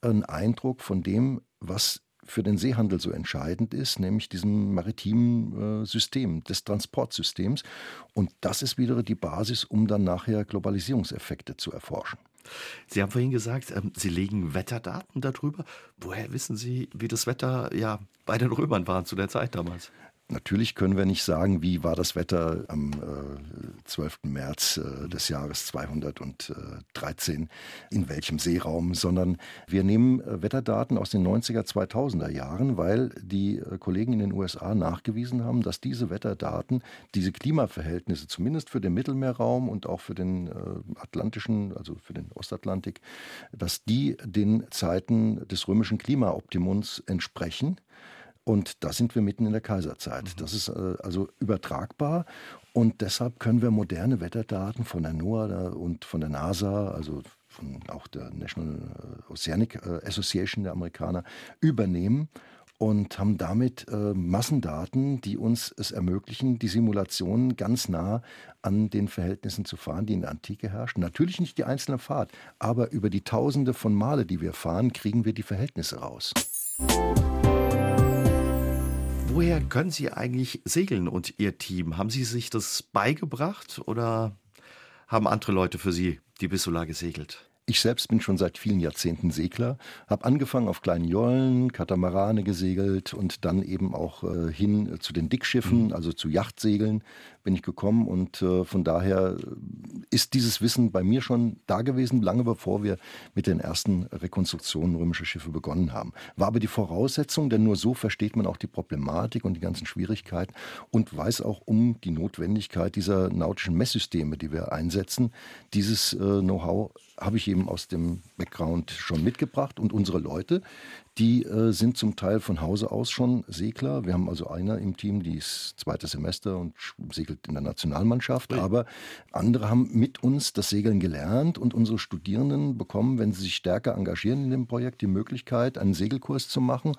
einen Eindruck von dem, was für den Seehandel so entscheidend ist, nämlich diesem maritimen äh, System, des Transportsystems. Und das ist wieder die Basis, um dann nachher Globalisierungseffekte zu erforschen. Sie haben vorhin gesagt, ähm, Sie legen Wetterdaten darüber. Woher wissen Sie, wie das Wetter ja bei den Römern war zu der Zeit damals? Natürlich können wir nicht sagen, wie war das Wetter am äh, 12. März äh, des Jahres 213, in welchem Seeraum, sondern wir nehmen äh, Wetterdaten aus den 90er, 2000er Jahren, weil die äh, Kollegen in den USA nachgewiesen haben, dass diese Wetterdaten, diese Klimaverhältnisse, zumindest für den Mittelmeerraum und auch für den äh, Atlantischen, also für den Ostatlantik, dass die den Zeiten des römischen Klimaoptimums entsprechen. Und da sind wir mitten in der Kaiserzeit. Mhm. Das ist äh, also übertragbar. Und deshalb können wir moderne Wetterdaten von der NOAA und von der NASA, also von auch der National Oceanic äh, Association der Amerikaner, übernehmen und haben damit äh, Massendaten, die uns es ermöglichen, die Simulationen ganz nah an den Verhältnissen zu fahren, die in der Antike herrschen. Natürlich nicht die einzelne Fahrt, aber über die Tausende von Male, die wir fahren, kriegen wir die Verhältnisse raus. Woher können Sie eigentlich segeln und Ihr Team? Haben Sie sich das beigebracht oder haben andere Leute für Sie die Bissula gesegelt? Ich selbst bin schon seit vielen Jahrzehnten Segler, habe angefangen auf kleinen Jollen, Katamarane gesegelt und dann eben auch äh, hin äh, zu den Dickschiffen, mhm. also zu Yachtsegeln bin ich gekommen und äh, von daher ist dieses Wissen bei mir schon da gewesen, lange bevor wir mit den ersten Rekonstruktionen römischer Schiffe begonnen haben. War aber die Voraussetzung, denn nur so versteht man auch die Problematik und die ganzen Schwierigkeiten und weiß auch um die Notwendigkeit dieser nautischen Messsysteme, die wir einsetzen. Dieses äh, Know-how habe ich eben aus dem Background schon mitgebracht. Und unsere Leute, die äh, sind zum Teil von Hause aus schon Segler. Wir haben also einer im Team, die ist zweites Semester und segelt in der Nationalmannschaft. Ja. Aber andere haben mit uns das Segeln gelernt und unsere Studierenden bekommen, wenn sie sich stärker engagieren in dem Projekt, die Möglichkeit, einen Segelkurs zu machen.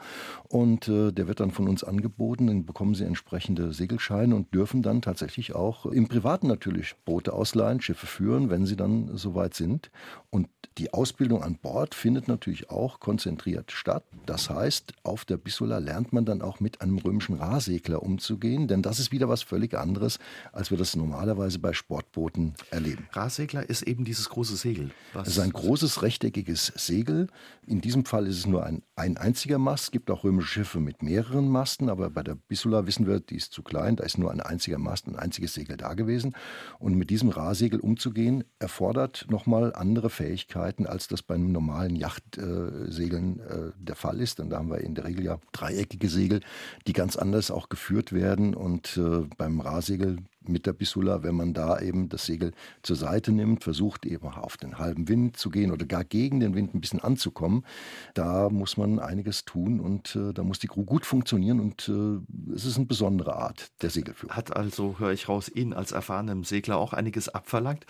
Und äh, der wird dann von uns angeboten. Dann bekommen sie entsprechende Segelscheine und dürfen dann tatsächlich auch im Privaten natürlich Boote ausleihen, Schiffe führen, wenn sie dann soweit sind. Und die Ausbildung an Bord findet natürlich auch konzentriert statt. Das heißt, auf der Bissula lernt man dann auch mit einem römischen Rahsegler umzugehen, denn das ist wieder was völlig anderes, als wir das normalerweise bei Sportbooten erleben. Rahsegler ist eben dieses große Segel. Was es ist ein großes rechteckiges Segel. In diesem Fall ist es nur ein, ein einziger Mast. Es gibt auch römische Schiffe mit mehreren Masten, aber bei der Bissula wissen wir, die ist zu klein. Da ist nur ein einziger Mast, ein einziges Segel da gewesen. Und mit diesem Rahsegel umzugehen, erfordert nochmal andere Fähigkeiten, als das bei einem normalen Yachtsegeln äh, der Fall ist. Denn da haben wir in der Regel ja dreieckige Segel, die ganz anders auch geführt werden. Und äh, beim Rahsegel mit der Bissula, wenn man da eben das Segel zur Seite nimmt, versucht eben auf den halben Wind zu gehen oder gar gegen den Wind ein bisschen anzukommen, da muss man einiges tun und äh, da muss die Crew gut funktionieren und äh, es ist eine besondere Art der Segelführung. Hat also, höre ich raus, Ihnen als erfahrenem Segler auch einiges abverlangt.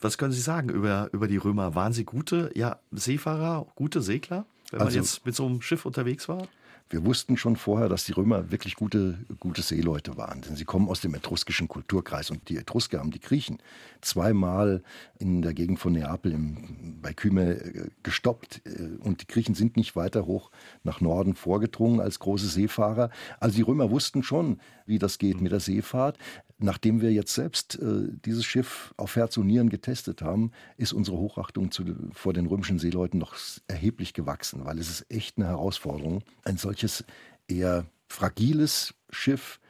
Was können Sie sagen über, über die Römer? Waren sie gute ja, Seefahrer, gute Segler, wenn also, man jetzt mit so einem Schiff unterwegs war? Wir wussten schon vorher, dass die Römer wirklich gute, gute Seeleute waren, denn sie kommen aus dem etruskischen Kulturkreis und die Etrusker haben die Griechen zweimal in der Gegend von Neapel im, bei Kyme äh, gestoppt äh, und die Griechen sind nicht weiter hoch nach Norden vorgedrungen als große Seefahrer. Also die Römer wussten schon, wie das geht mit der Seefahrt. Nachdem wir jetzt selbst äh, dieses Schiff auf Herz und Nieren getestet haben, ist unsere Hochachtung zu, vor den römischen Seeleuten noch erheblich gewachsen, weil es ist echt eine Herausforderung, ein solches eher fragiles Schiff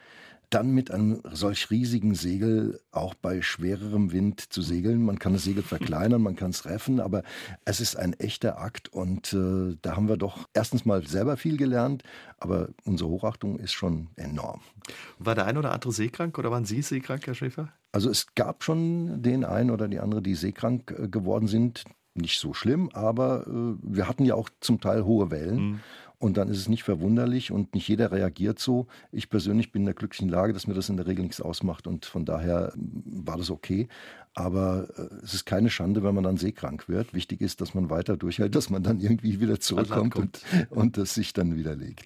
dann mit einem solch riesigen Segel auch bei schwererem Wind zu segeln. Man kann das Segel verkleinern, man kann es reffen, aber es ist ein echter Akt und äh, da haben wir doch erstens mal selber viel gelernt, aber unsere Hochachtung ist schon enorm. War der ein oder andere seekrank oder waren Sie seekrank, Herr Schäfer? Also es gab schon den einen oder die andere, die seekrank äh, geworden sind. Nicht so schlimm, aber äh, wir hatten ja auch zum Teil hohe Wellen. Mhm. Und dann ist es nicht verwunderlich und nicht jeder reagiert so. Ich persönlich bin in der glücklichen Lage, dass mir das in der Regel nichts ausmacht und von daher mm, war das okay. Aber äh, es ist keine Schande, wenn man dann seekrank wird. Wichtig ist, dass man weiter durchhält, dass man dann irgendwie wieder zurückkommt und, und das sich dann widerlegt.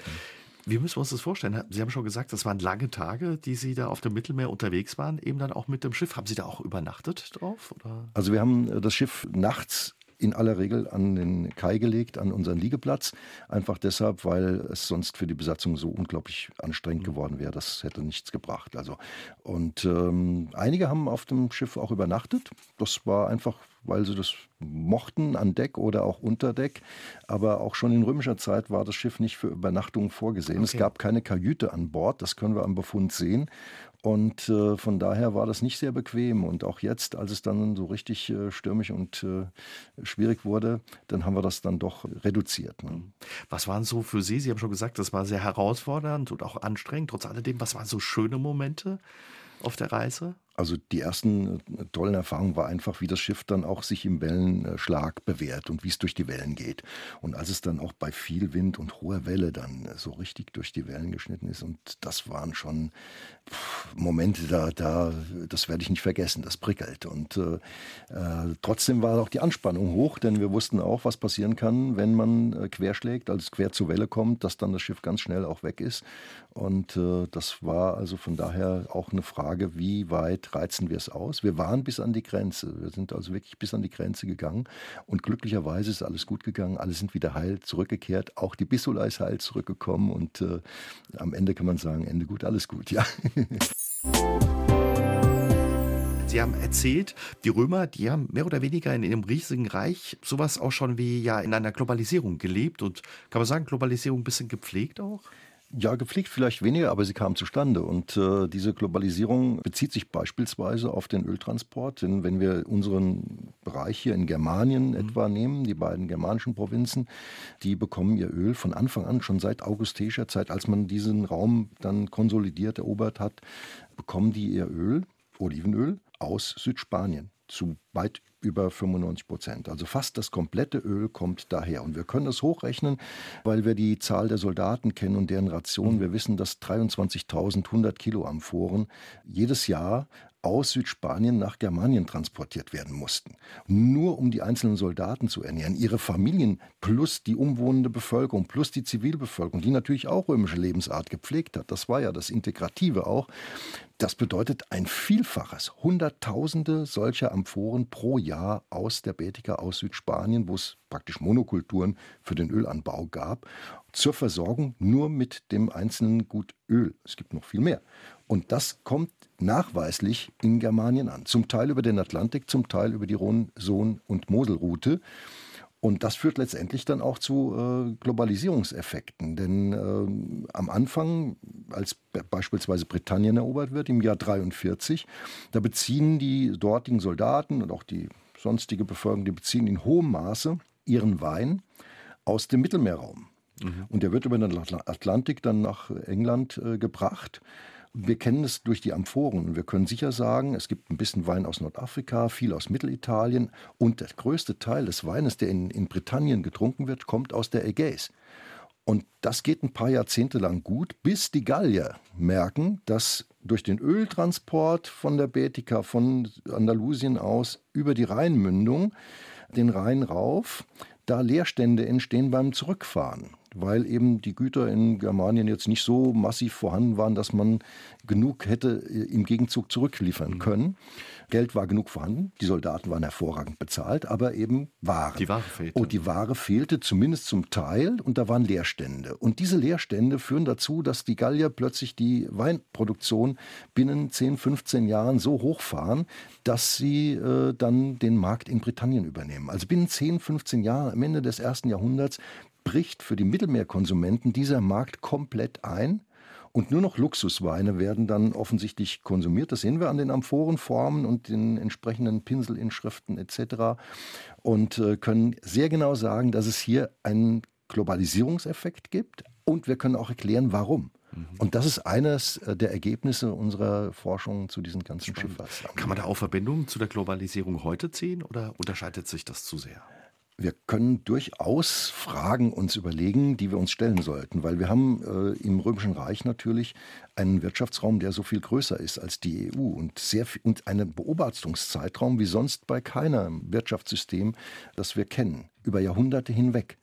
Wie müssen wir uns das vorstellen? Sie haben schon gesagt, das waren lange Tage, die Sie da auf dem Mittelmeer unterwegs waren, eben dann auch mit dem Schiff. Haben Sie da auch übernachtet drauf? Oder? Also wir haben äh, das Schiff nachts in aller Regel an den Kai gelegt, an unseren Liegeplatz. Einfach deshalb, weil es sonst für die Besatzung so unglaublich anstrengend mhm. geworden wäre. Das hätte nichts gebracht. Also, und ähm, einige haben auf dem Schiff auch übernachtet. Das war einfach weil sie das mochten an Deck oder auch unter Deck. Aber auch schon in römischer Zeit war das Schiff nicht für Übernachtungen vorgesehen. Okay. Es gab keine Kajüte an Bord, das können wir am Befund sehen. Und äh, von daher war das nicht sehr bequem. Und auch jetzt, als es dann so richtig äh, stürmisch und äh, schwierig wurde, dann haben wir das dann doch reduziert. Ne? Mhm. Was waren so für Sie? Sie haben schon gesagt, das war sehr herausfordernd und auch anstrengend. Trotz alledem, was waren so schöne Momente auf der Reise? Also die ersten äh, tollen Erfahrungen war einfach, wie das Schiff dann auch sich im Wellenschlag bewährt und wie es durch die Wellen geht. Und als es dann auch bei viel Wind und hoher Welle dann so richtig durch die Wellen geschnitten ist und das waren schon Momente, da, da das werde ich nicht vergessen, das prickelt. Und äh, äh, trotzdem war auch die Anspannung hoch, denn wir wussten auch, was passieren kann, wenn man äh, querschlägt, als quer zur Welle kommt, dass dann das Schiff ganz schnell auch weg ist. Und äh, das war also von daher auch eine Frage, wie weit reizen wir es aus. Wir waren bis an die Grenze. Wir sind also wirklich bis an die Grenze gegangen. Und glücklicherweise ist alles gut gegangen. Alle sind wieder heil zurückgekehrt. Auch die Bissula ist heil zurückgekommen. Und äh, am Ende kann man sagen, Ende gut, alles gut, ja. <laughs> Sie haben erzählt, die Römer, die haben mehr oder weniger in einem riesigen Reich sowas auch schon wie ja in einer Globalisierung gelebt und kann man sagen, Globalisierung ein bisschen gepflegt auch? Ja, gepflegt vielleicht weniger, aber sie kam zustande. Und äh, diese Globalisierung bezieht sich beispielsweise auf den Öltransport. Denn wenn wir unseren Bereich hier in Germanien mhm. etwa nehmen, die beiden germanischen Provinzen, die bekommen ihr Öl von Anfang an, schon seit augustischer Zeit, als man diesen Raum dann konsolidiert erobert hat, bekommen die ihr Öl, Olivenöl, aus Südspanien zu weit über 95 Prozent. Also fast das komplette Öl kommt daher. Und wir können es hochrechnen, weil wir die Zahl der Soldaten kennen und deren Rationen. Wir wissen, dass 23.100 Kilo Amphoren jedes Jahr aus Südspanien nach Germanien transportiert werden mussten. Nur um die einzelnen Soldaten zu ernähren. Ihre Familien plus die umwohnende Bevölkerung plus die Zivilbevölkerung, die natürlich auch römische Lebensart gepflegt hat. Das war ja das Integrative auch. Das bedeutet ein Vielfaches, Hunderttausende solcher Amphoren pro Jahr aus der Betica aus Südspanien, wo es praktisch Monokulturen für den Ölanbau gab, zur Versorgung nur mit dem einzelnen Gut Öl. Es gibt noch viel mehr. Und das kommt nachweislich in Germanien an. Zum Teil über den Atlantik, zum Teil über die Rhone, Sohn- und Moselroute. Und das führt letztendlich dann auch zu äh, Globalisierungseffekten. Denn äh, am Anfang, als beispielsweise Britannien erobert wird, im Jahr 43, da beziehen die dortigen Soldaten und auch die sonstige Bevölkerung, die beziehen in hohem Maße ihren Wein aus dem Mittelmeerraum. Mhm. Und der wird über den Atlantik dann nach England äh, gebracht. Wir kennen es durch die Amphoren. Wir können sicher sagen, es gibt ein bisschen Wein aus Nordafrika, viel aus Mittelitalien und der größte Teil des Weines, der in, in Britannien getrunken wird, kommt aus der Ägäis. Und das geht ein paar Jahrzehnte lang gut, bis die Gallier merken, dass durch den Öltransport von der Betica, von Andalusien aus über die Rheinmündung, den Rhein rauf, da Leerstände entstehen beim Zurückfahren weil eben die Güter in Germanien jetzt nicht so massiv vorhanden waren, dass man genug hätte äh, im Gegenzug zurückliefern mhm. können. Geld war genug vorhanden, die Soldaten waren hervorragend bezahlt, aber eben Waren. Die Ware fehlte. Und die Ware fehlte zumindest zum Teil und da waren Leerstände. Und diese Leerstände führen dazu, dass die Gallier plötzlich die Weinproduktion binnen 10, 15 Jahren so hochfahren, dass sie äh, dann den Markt in Britannien übernehmen. Also binnen 10, 15 Jahren, am Ende des ersten Jahrhunderts, bricht für die Mittelmeerkonsumenten dieser Markt komplett ein. Und nur noch Luxusweine werden dann offensichtlich konsumiert. Das sehen wir an den Amphorenformen und den entsprechenden Pinselinschriften etc. Und äh, können sehr genau sagen, dass es hier einen Globalisierungseffekt gibt. Und wir können auch erklären, warum. Mhm. Und das ist eines äh, der Ergebnisse unserer Forschung zu diesen ganzen Schifffahrtsanlagen. Kann man da auch Verbindungen zu der Globalisierung heute ziehen oder unterscheidet sich das zu sehr? Wir können durchaus Fragen uns überlegen, die wir uns stellen sollten, weil wir haben äh, im Römischen Reich natürlich einen Wirtschaftsraum, der so viel größer ist als die EU und sehr und einen Beobachtungszeitraum wie sonst bei keinem Wirtschaftssystem, das wir kennen, über Jahrhunderte hinweg.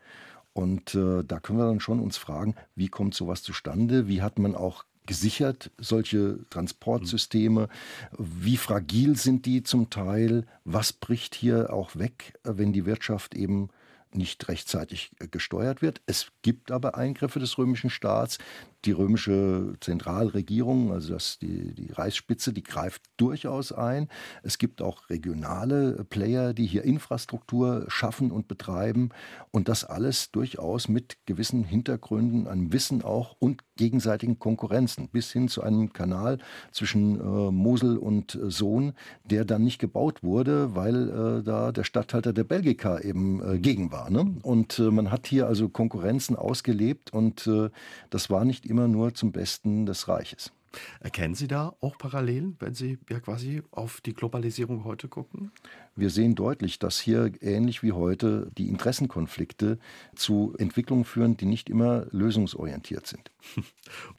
Und äh, da können wir dann schon uns fragen, wie kommt sowas zustande? Wie hat man auch gesichert, solche Transportsysteme? Wie fragil sind die zum Teil? Was bricht hier auch weg, wenn die Wirtschaft eben nicht rechtzeitig gesteuert wird. Es gibt aber Eingriffe des römischen Staats, die römische Zentralregierung, also das, die, die Reichsspitze, die greift durchaus ein. Es gibt auch regionale Player, die hier Infrastruktur schaffen und betreiben. Und das alles durchaus mit gewissen Hintergründen, einem Wissen auch und gegenseitigen Konkurrenzen, bis hin zu einem Kanal zwischen äh, Mosel und äh, Sohn, der dann nicht gebaut wurde, weil äh, da der Statthalter der Belgica eben äh, gegen war. Ne? Und äh, man hat hier also Konkurrenzen ausgelebt und äh, das war nicht immer nur zum Besten des Reiches. Erkennen Sie da auch Parallelen, wenn Sie ja quasi auf die Globalisierung heute gucken? Wir sehen deutlich, dass hier ähnlich wie heute die Interessenkonflikte zu Entwicklungen führen, die nicht immer lösungsorientiert sind. <laughs>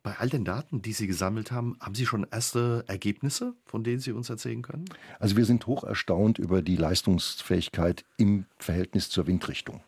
Bei all den Daten, die Sie gesammelt haben, haben Sie schon erste Ergebnisse, von denen Sie uns erzählen können? Also wir sind hoch erstaunt über die Leistungsfähigkeit im Verhältnis zur Windrichtung.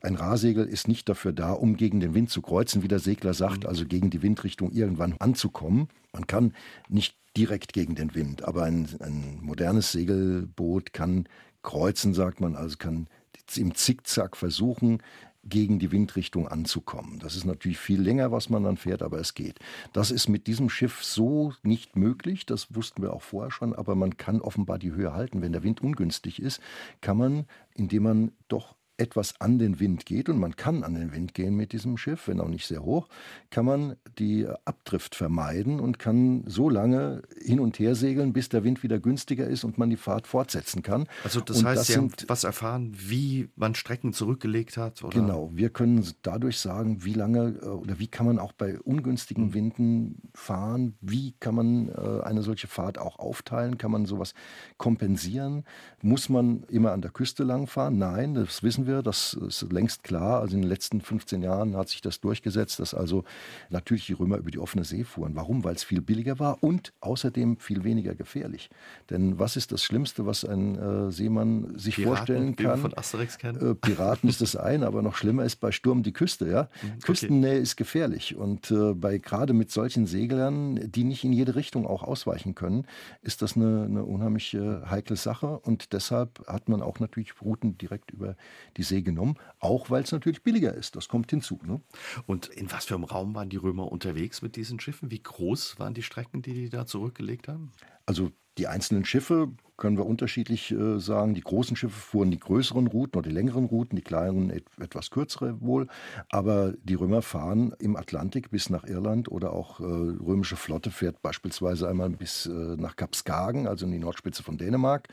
Ein Rahsegel ist nicht dafür da, um gegen den Wind zu kreuzen, wie der Segler sagt, mhm. also gegen die Windrichtung irgendwann anzukommen. Man kann nicht direkt gegen den Wind, aber ein, ein modernes Segelboot kann kreuzen, sagt man, also kann im Zickzack versuchen, gegen die Windrichtung anzukommen. Das ist natürlich viel länger, was man dann fährt, aber es geht. Das ist mit diesem Schiff so nicht möglich, das wussten wir auch vorher schon, aber man kann offenbar die Höhe halten. Wenn der Wind ungünstig ist, kann man, indem man doch etwas an den Wind geht, und man kann an den Wind gehen mit diesem Schiff, wenn auch nicht sehr hoch, kann man die Abdrift vermeiden und kann so lange hin und her segeln, bis der Wind wieder günstiger ist und man die Fahrt fortsetzen kann. Also das und heißt, das Sie haben sind, was erfahren, wie man Strecken zurückgelegt hat? Oder? Genau, wir können dadurch sagen, wie lange äh, oder wie kann man auch bei ungünstigen Mhm. Winden fahren, wie kann man äh, eine solche Fahrt auch aufteilen, kann man sowas kompensieren, muss man immer an der Küste lang fahren? Nein, das wissen wir, das ist längst klar. Also in den letzten 15 Jahren hat sich das durchgesetzt, dass also natürlich die Römer über die offene See fuhren. Warum? Weil es viel billiger war und außerdem viel weniger gefährlich. Denn was ist das Schlimmste, was ein äh, Seemann sich Piraten, vorstellen wir kann? von Asterix kennen? Äh, Piraten ist das eine, aber noch schlimmer ist bei Sturm die Küste. Ja? Mhm, Küstennähe ist gefährlich und äh, bei gerade mit solchen Seglern, die nicht in jede Richtung auch ausweichen können, ist das eine, eine unheimlich heikle Sache und deshalb hat man auch natürlich Routen direkt über die See genommen, auch weil es natürlich billiger ist. Das kommt hinzu. Ne? Und in was für einem Raum waren die Römer unterwegs mit diesen Schiffen? Wie groß waren die Strecken, die die da zurückgelegt haben? Also die einzelnen Schiffe können wir unterschiedlich äh, sagen. Die großen Schiffe fuhren die größeren Routen oder die längeren Routen, die kleineren et etwas kürzere wohl. Aber die Römer fahren im Atlantik bis nach Irland oder auch äh, römische Flotte fährt beispielsweise einmal bis äh, nach Kapskagen, also in die Nordspitze von Dänemark.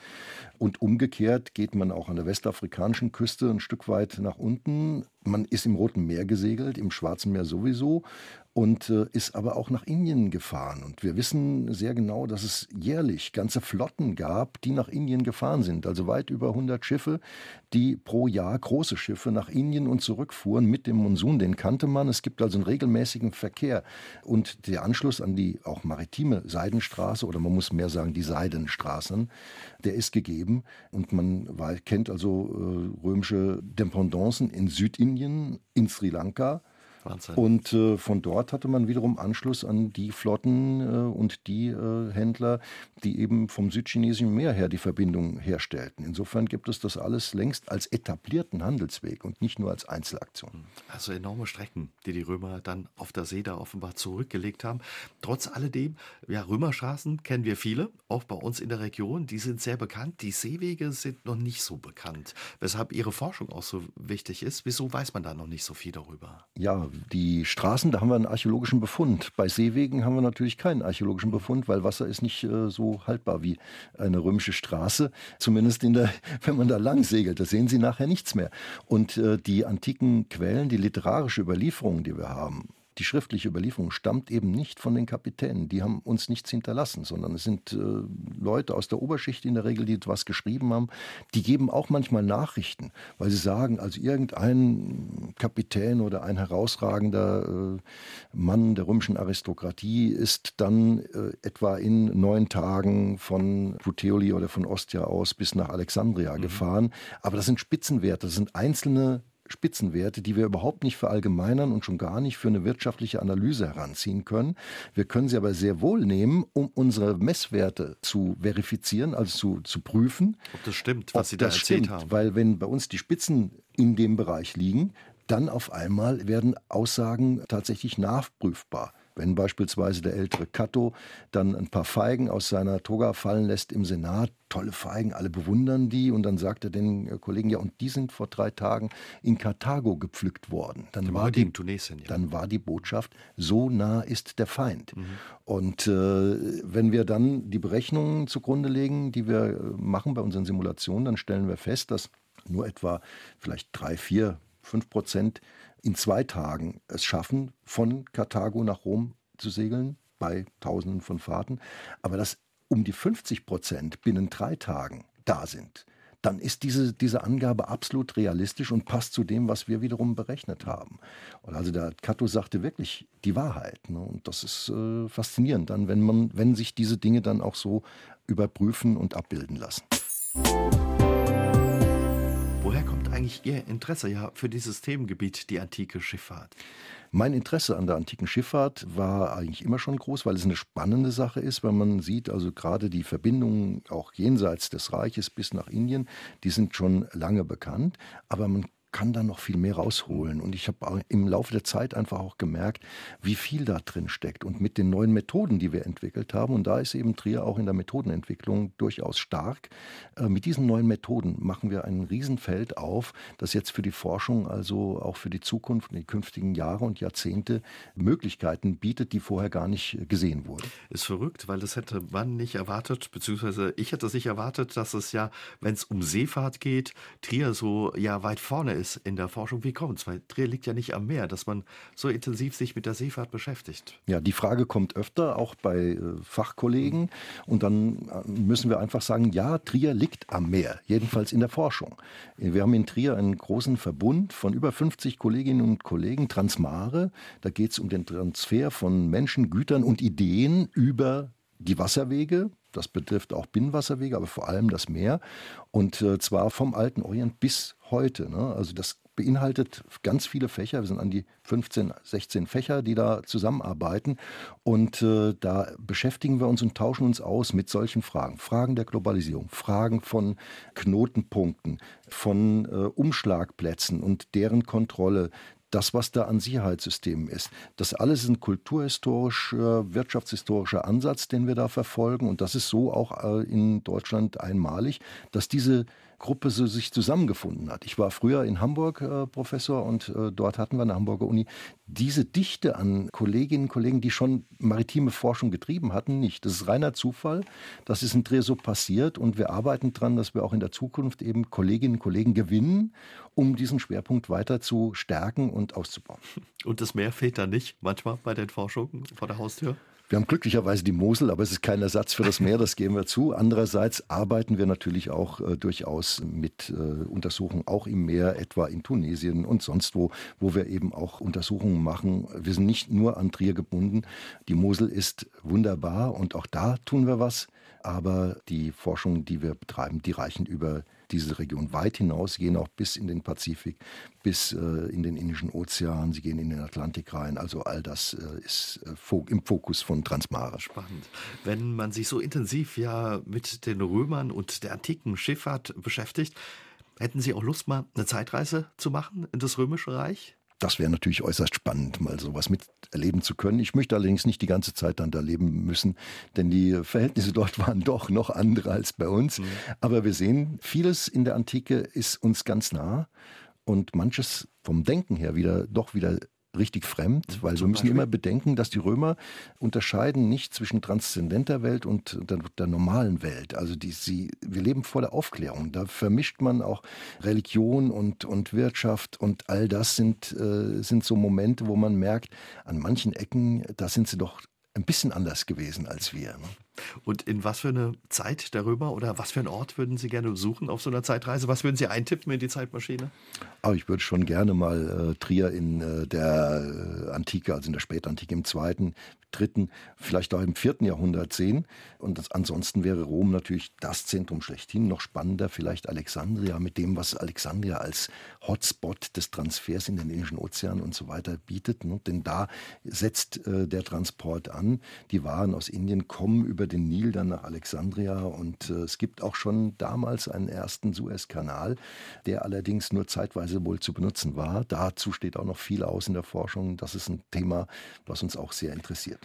Und umgekehrt geht man auch an der westafrikanischen Küste ein Stück weit nach unten. Man ist im Roten Meer gesegelt, im Schwarzen Meer sowieso und äh, ist aber auch nach Indien gefahren. Und wir wissen sehr genau, dass es jährlich ganze Flotten gab, die nach Indien gefahren sind. Also weit über 100 Schiffe, die pro Jahr große Schiffe nach Indien und zurückfuhren mit dem Monsun. Den kannte man. Es gibt also einen regelmäßigen Verkehr. Und der Anschluss an die auch maritime Seidenstraße, oder man muss mehr sagen die Seidenstraßen, der ist gegeben. Und man kennt also äh, römische Dependancen in Südindien, in Sri Lanka. Wahnsinn. Und äh, von dort hatte man wiederum Anschluss an die Flotten äh, und die äh, Händler, die eben vom südchinesischen Meer her die Verbindung herstellten. Insofern gibt es das alles längst als etablierten Handelsweg und nicht nur als Einzelaktion. Also enorme Strecken, die die Römer dann auf der See da offenbar zurückgelegt haben. Trotz alledem, ja, Römerstraßen kennen wir viele, auch bei uns in der Region. Die sind sehr bekannt. Die Seewege sind noch nicht so bekannt. Weshalb Ihre Forschung auch so wichtig ist. Wieso weiß man da noch nicht so viel darüber? Ja, die Straßen, da haben wir einen archäologischen Befund. Bei Seewegen haben wir natürlich keinen archäologischen Befund, weil Wasser ist nicht äh, so haltbar wie eine römische Straße. Zumindest in der, <laughs> wenn man da lang segelt, da sehen Sie nachher nichts mehr. Und äh, die antiken Quellen, die literarische Überlieferung, die wir haben, die schriftliche Überlieferung stammt eben nicht von den Kapitänen. Die haben uns nichts hinterlassen, sondern es sind äh, Leute aus der Oberschicht in der Regel, die etwas geschrieben haben. Die geben auch manchmal Nachrichten, weil sie sagen, also irgendein Kapitän oder ein herausragender äh, Mann der römischen Aristokratie ist dann äh, etwa in neun Tagen von Puteoli oder von Ostia aus bis nach Alexandria mhm. gefahren. Aber das sind Spitzenwerte, das sind einzelne Spitzenwerte, die wir überhaupt nicht verallgemeinern und schon gar nicht für eine wirtschaftliche Analyse heranziehen können. Wir können sie aber sehr wohl nehmen, um unsere Messwerte zu verifizieren, also zu, zu prüfen. Ob das stimmt, was Sie da erzählt stimmt, haben. Weil wenn bei uns die Spitzen in dem Bereich liegen, dann auf einmal werden Aussagen tatsächlich nachprüfbar. Wenn beispielsweise der ältere Cato dann ein paar Feigen aus seiner Toga fallen lässt im Senat, tolle Feigen, alle bewundern die und dann sagt er den Kollegen, ja, und die sind vor drei Tagen in Karthago gepflückt worden. Dann, war die, Tunesien, ja. dann war die Botschaft, so nah ist der Feind. Mhm. Und äh, wenn wir dann die Berechnungen zugrunde legen, die wir machen bei unseren Simulationen, dann stellen wir fest, dass nur etwa vielleicht drei, vier, fünf Prozent in zwei Tagen es schaffen, von Karthago nach Rom zu segeln, bei Tausenden von Fahrten, aber dass um die 50 Prozent binnen drei Tagen da sind, dann ist diese, diese Angabe absolut realistisch und passt zu dem, was wir wiederum berechnet haben. Und also der Cato sagte wirklich die Wahrheit. Ne? Und das ist äh, faszinierend dann, wenn man, wenn sich diese Dinge dann auch so überprüfen und abbilden lassen. Woher kommt eigentlich Ihr Interesse ja für dieses Themengebiet, die antike Schifffahrt? Mein Interesse an der antiken Schifffahrt war eigentlich immer schon groß, weil es eine spannende Sache ist, weil man sieht, also gerade die Verbindungen auch jenseits des Reiches bis nach Indien, die sind schon lange bekannt, aber man kann da noch viel mehr rausholen. Und ich habe im Laufe der Zeit einfach auch gemerkt, wie viel da drin steckt. Und mit den neuen Methoden, die wir entwickelt haben, und da ist eben Trier auch in der Methodenentwicklung durchaus stark, äh, mit diesen neuen Methoden machen wir ein Riesenfeld auf, das jetzt für die Forschung, also auch für die Zukunft, die künftigen Jahre und Jahrzehnte Möglichkeiten bietet, die vorher gar nicht gesehen wurden. Ist verrückt, weil das hätte man nicht erwartet, beziehungsweise ich hätte es nicht erwartet, dass es ja, wenn es um Seefahrt geht, Trier so ja weit vorne ist in der Forschung. Wie kommt es? Weil Trier liegt ja nicht am Meer, dass man so intensiv sich mit der Seefahrt beschäftigt. Ja, die Frage kommt öfter, auch bei äh, Fachkollegen. Und dann äh, müssen wir einfach sagen, ja, Trier liegt am Meer, jedenfalls in der Forschung. Wir haben in Trier einen großen Verbund von über 50 Kolleginnen und Kollegen, Transmare. Da geht es um den Transfer von Menschen, Gütern und Ideen über die Wasserwege, das betrifft auch Binnenwasserwege, aber vor allem das Meer. Und äh, zwar vom alten Orient bis heute. Ne? Also das beinhaltet ganz viele Fächer. Wir sind an die 15, 16 Fächer, die da zusammenarbeiten. Und äh, da beschäftigen wir uns und tauschen uns aus mit solchen Fragen. Fragen der Globalisierung, Fragen von Knotenpunkten, von äh, Umschlagplätzen und deren Kontrolle, das, was da an Sicherheitssystemen ist. Das alles ist ein kulturhistorischer, wirtschaftshistorischer Ansatz, den wir da verfolgen. Und das ist so auch äh, in Deutschland einmalig, dass diese Gruppe so sich zusammengefunden hat. Ich war früher in Hamburg äh, Professor und äh, dort hatten wir der Hamburger Uni diese Dichte an Kolleginnen und Kollegen, die schon maritime Forschung getrieben hatten, nicht. Das ist reiner Zufall. Das ist in Trier so passiert und wir arbeiten daran, dass wir auch in der Zukunft eben Kolleginnen und Kollegen gewinnen, um diesen Schwerpunkt weiter zu stärken und auszubauen. Und das Meer fehlt da nicht manchmal bei den Forschungen vor der Haustür? Wir haben glücklicherweise die Mosel, aber es ist kein Ersatz für das Meer, das geben wir zu. Andererseits arbeiten wir natürlich auch äh, durchaus mit äh, Untersuchungen auch im Meer, etwa in Tunesien und sonst wo, wo wir eben auch Untersuchungen machen. Wir sind nicht nur an Trier gebunden. Die Mosel ist wunderbar und auch da tun wir was. Aber die Forschungen, die wir betreiben, die reichen über diese Region weit hinaus, gehen auch bis in den Pazifik, bis äh, in den Indischen Ozean, sie gehen in den Atlantik rein. Also all das äh, ist äh, im Fokus von Transmara. Spannend. Wenn man sich so intensiv ja mit den Römern und der antiken Schifffahrt beschäftigt, hätten Sie auch Lust, mal eine Zeitreise zu machen in das Römische Reich? Das wäre natürlich äußerst spannend, mal sowas miterleben zu können. Ich möchte allerdings nicht die ganze Zeit dann da leben müssen, denn die Verhältnisse dort <laughs> waren doch noch andere als bei uns. Mhm. Aber wir sehen, vieles in der Antike ist uns ganz nah und manches vom Denken her wieder doch wieder richtig fremd, mhm. weil wir müssen immer bedenken, dass die Römer unterscheiden nicht zwischen transzendenter Welt und der, der normalen Welt. Also die, sie, wir leben vor der Aufklärung. Da vermischt man auch Religion und, und Wirtschaft und all das sind, äh, sind so Momente, wo man merkt, an manchen Ecken, da sind sie doch ein bisschen anders gewesen als wir. Ne? Und in was für eine Zeit der Römer oder was für einen Ort würden Sie gerne besuchen auf so einer Zeitreise? Was würden Sie eintippen in die Zeitmaschine? Aber ah, ich würde schon gerne mal äh, Trier in äh, der äh, Antike, also in der Spätantike im zweiten, dritten, vielleicht auch im vierten Jahrhundert sehen. Und das, ansonsten wäre Rom natürlich das Zentrum schlechthin. Noch spannender vielleicht Alexandria mit dem, was Alexandria als Hotspot des Transfers in den Indischen Ozean und so weiter bietet. Ne? Denn da setzt äh, der Transport an. Die Waren aus Indien kommen über den Nil dann nach Alexandria und äh, es gibt auch schon damals einen ersten Suezkanal, der allerdings nur zeitweise wohl zu benutzen war. Dazu steht auch noch viel aus in der Forschung. Das ist ein Thema, was uns auch sehr interessiert.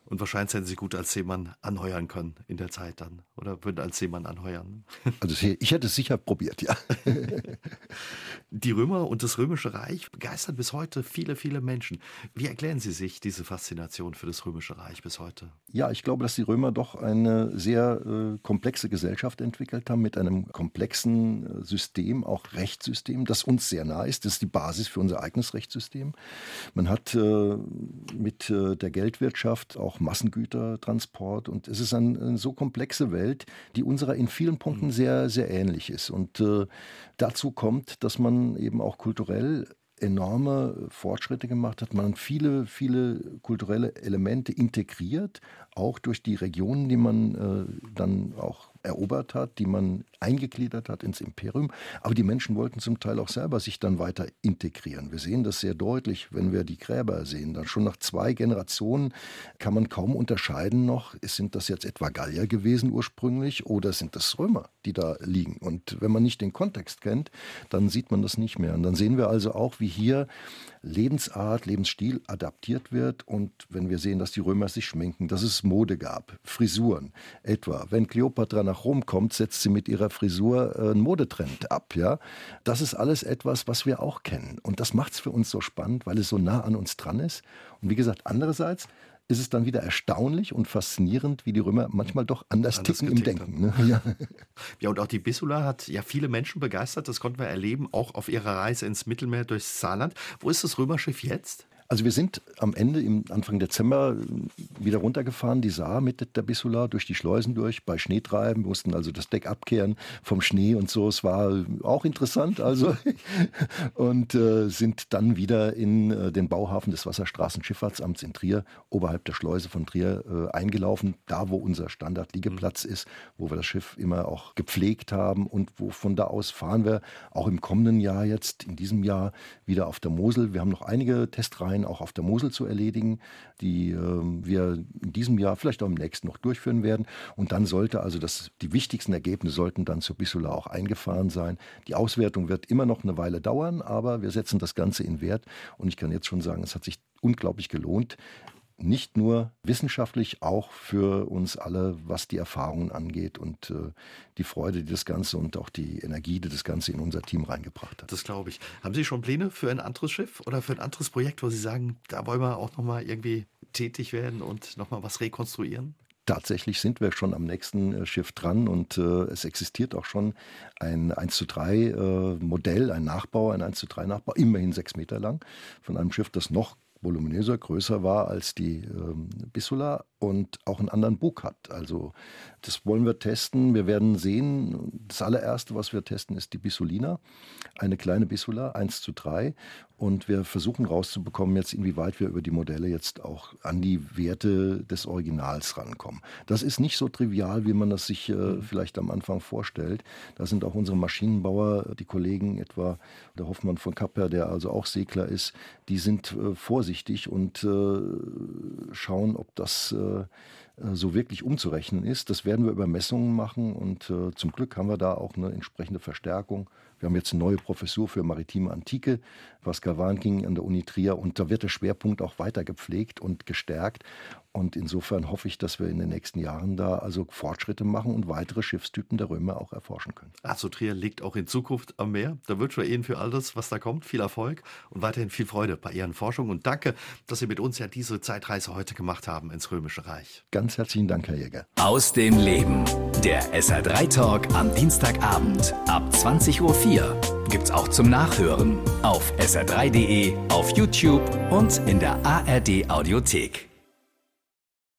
Und wahrscheinlich hätten Sie gut als Seemann anheuern können in der Zeit dann. Oder würden als Seemann anheuern. <laughs> Also ich hätte es sicher probiert, ja. Die Römer und das Römische Reich begeistern bis heute viele, viele Menschen. Wie erklären Sie sich diese Faszination für das Römische Reich bis heute? Ja, ich glaube, dass die Römer doch eine sehr äh, komplexe Gesellschaft entwickelt haben mit einem komplexen äh, System, auch Rechtssystem, das uns sehr nah ist. Das ist die Basis für unser eigenes Rechtssystem. Man hat äh, mit äh, der Geldwirtschaft auch Massengütertransport. Und es ist eine, eine so komplexe Welt, die unserer in vielen Punkten mhm. sehr, sehr ähnlich ist. Und äh, dazu kommt, dass man eben auch kulturell enorme Fortschritte gemacht hat. Man viele, viele kulturelle Elemente integriert, auch durch die Regionen, die man äh, dann auch erobert hat, die man eingegliedert hat ins Imperium. Aber die Menschen wollten zum Teil auch selber sich dann weiter integrieren. Wir sehen das sehr deutlich, wenn wir die Gräber sehen. Dann schon nach zwei Generationen kann man kaum unterscheiden noch, sind das jetzt etwa Gallier gewesen ursprünglich oder sind das Römer, die da liegen. Und wenn man nicht den Kontext kennt, dann sieht man das nicht mehr. Und dann sehen wir also auch, wie hier Lebensart, Lebensstil adaptiert wird. Und wenn wir sehen, dass die Römer sich schminken, dass es Mode gab, Frisuren etwa. Wenn Kleopatra nach Rom kommt, setzt sie mit ihrer Frisur äh, einen Modetrend ab. Ja? Das ist alles etwas, was wir auch kennen. Und das macht es für uns so spannend, weil es so nah an uns dran ist. Und wie gesagt, andererseits ist es dann wieder erstaunlich und faszinierend, wie die Römer manchmal doch anders, anders ticken im Denken. Ne? Ja. ja, und auch die Bissula hat ja viele Menschen begeistert. Das konnten wir erleben, auch auf ihrer Reise ins Mittelmeer durchs Saarland. Wo ist das Römerschiff jetzt? Also wir sind am Ende im Anfang Dezember wieder runtergefahren, die Saar mit der Bissula durch die Schleusen durch, bei Schneetreiben, wir mussten also das Deck abkehren vom Schnee und so. Es war auch interessant, also <laughs> und äh, sind dann wieder in äh, den Bauhafen des Wasserstraßenschifffahrtsamts in Trier, oberhalb der Schleuse von Trier, äh, eingelaufen, da wo unser Standardliegeplatz mhm. ist, wo wir das Schiff immer auch gepflegt haben und wo von da aus fahren wir auch im kommenden Jahr jetzt, in diesem Jahr wieder auf der Mosel. Wir haben noch einige Testreihen Verein auch auf der Mosel zu erledigen, die äh, wir in diesem Jahr, vielleicht auch im nächsten noch durchführen werden. Und dann sollte also das, die wichtigsten Ergebnisse sollten dann zur Bissula auch eingefahren sein. Die Auswertung wird immer noch eine Weile dauern, aber wir setzen das Ganze in Wert. Und ich kann jetzt schon sagen, es hat sich unglaublich gelohnt nicht nur wissenschaftlich, auch für uns alle, was die Erfahrungen angeht und äh, die Freude, die das Ganze und auch die Energie, die das Ganze in unser Team reingebracht hat. Das glaube ich. Haben Sie schon Pläne für ein anderes Schiff oder für ein anderes Projekt, wo Sie sagen, da wollen wir auch nochmal irgendwie tätig werden und nochmal was rekonstruieren? Tatsächlich sind wir schon am nächsten äh, Schiff dran und äh, es existiert auch schon ein 1 zu 3 äh, Modell, ein Nachbau, ein 1 zu 3 Nachbau, immerhin sechs Meter lang, von einem Schiff, das noch voluminöser, größer war als die ähm, Bissula und auch einen anderen Bug hat. Also das wollen wir testen. Wir werden sehen. Das allererste, was wir testen, ist die Bissulina. Eine kleine Bissula, 1 zu 3. Und wir versuchen rauszubekommen jetzt, inwieweit wir über die Modelle jetzt auch an die Werte des Originals rankommen. Das ist nicht so trivial, wie man das sich äh, mhm. vielleicht am Anfang vorstellt. Da sind auch unsere Maschinenbauer, die Kollegen etwa der Hoffmann von Kapper, der also auch Segler ist, die sind äh, vorsichtig und äh, schauen, ob das äh, so wirklich umzurechnen ist. Das werden wir über Messungen machen und äh, zum Glück haben wir da auch eine entsprechende Verstärkung wir haben jetzt eine neue Professur für maritime Antike, Pascal Warnking an der Uni Trier. Und da wird der Schwerpunkt auch weiter gepflegt und gestärkt. Und insofern hoffe ich, dass wir in den nächsten Jahren da also Fortschritte machen und weitere Schiffstypen der Römer auch erforschen können. Also Trier liegt auch in Zukunft am Meer. Da wünschen wir Ihnen für all das, was da kommt, viel Erfolg und weiterhin viel Freude bei Ihren Forschungen. Und danke, dass Sie mit uns ja diese Zeitreise heute gemacht haben ins Römische Reich. Ganz herzlichen Dank, Herr Jäger. Aus dem Leben. Der SR3 Talk am Dienstagabend ab 20.04 Uhr 4 gibt's auch zum Nachhören auf sr3.de, auf YouTube und in der ARD Audiothek.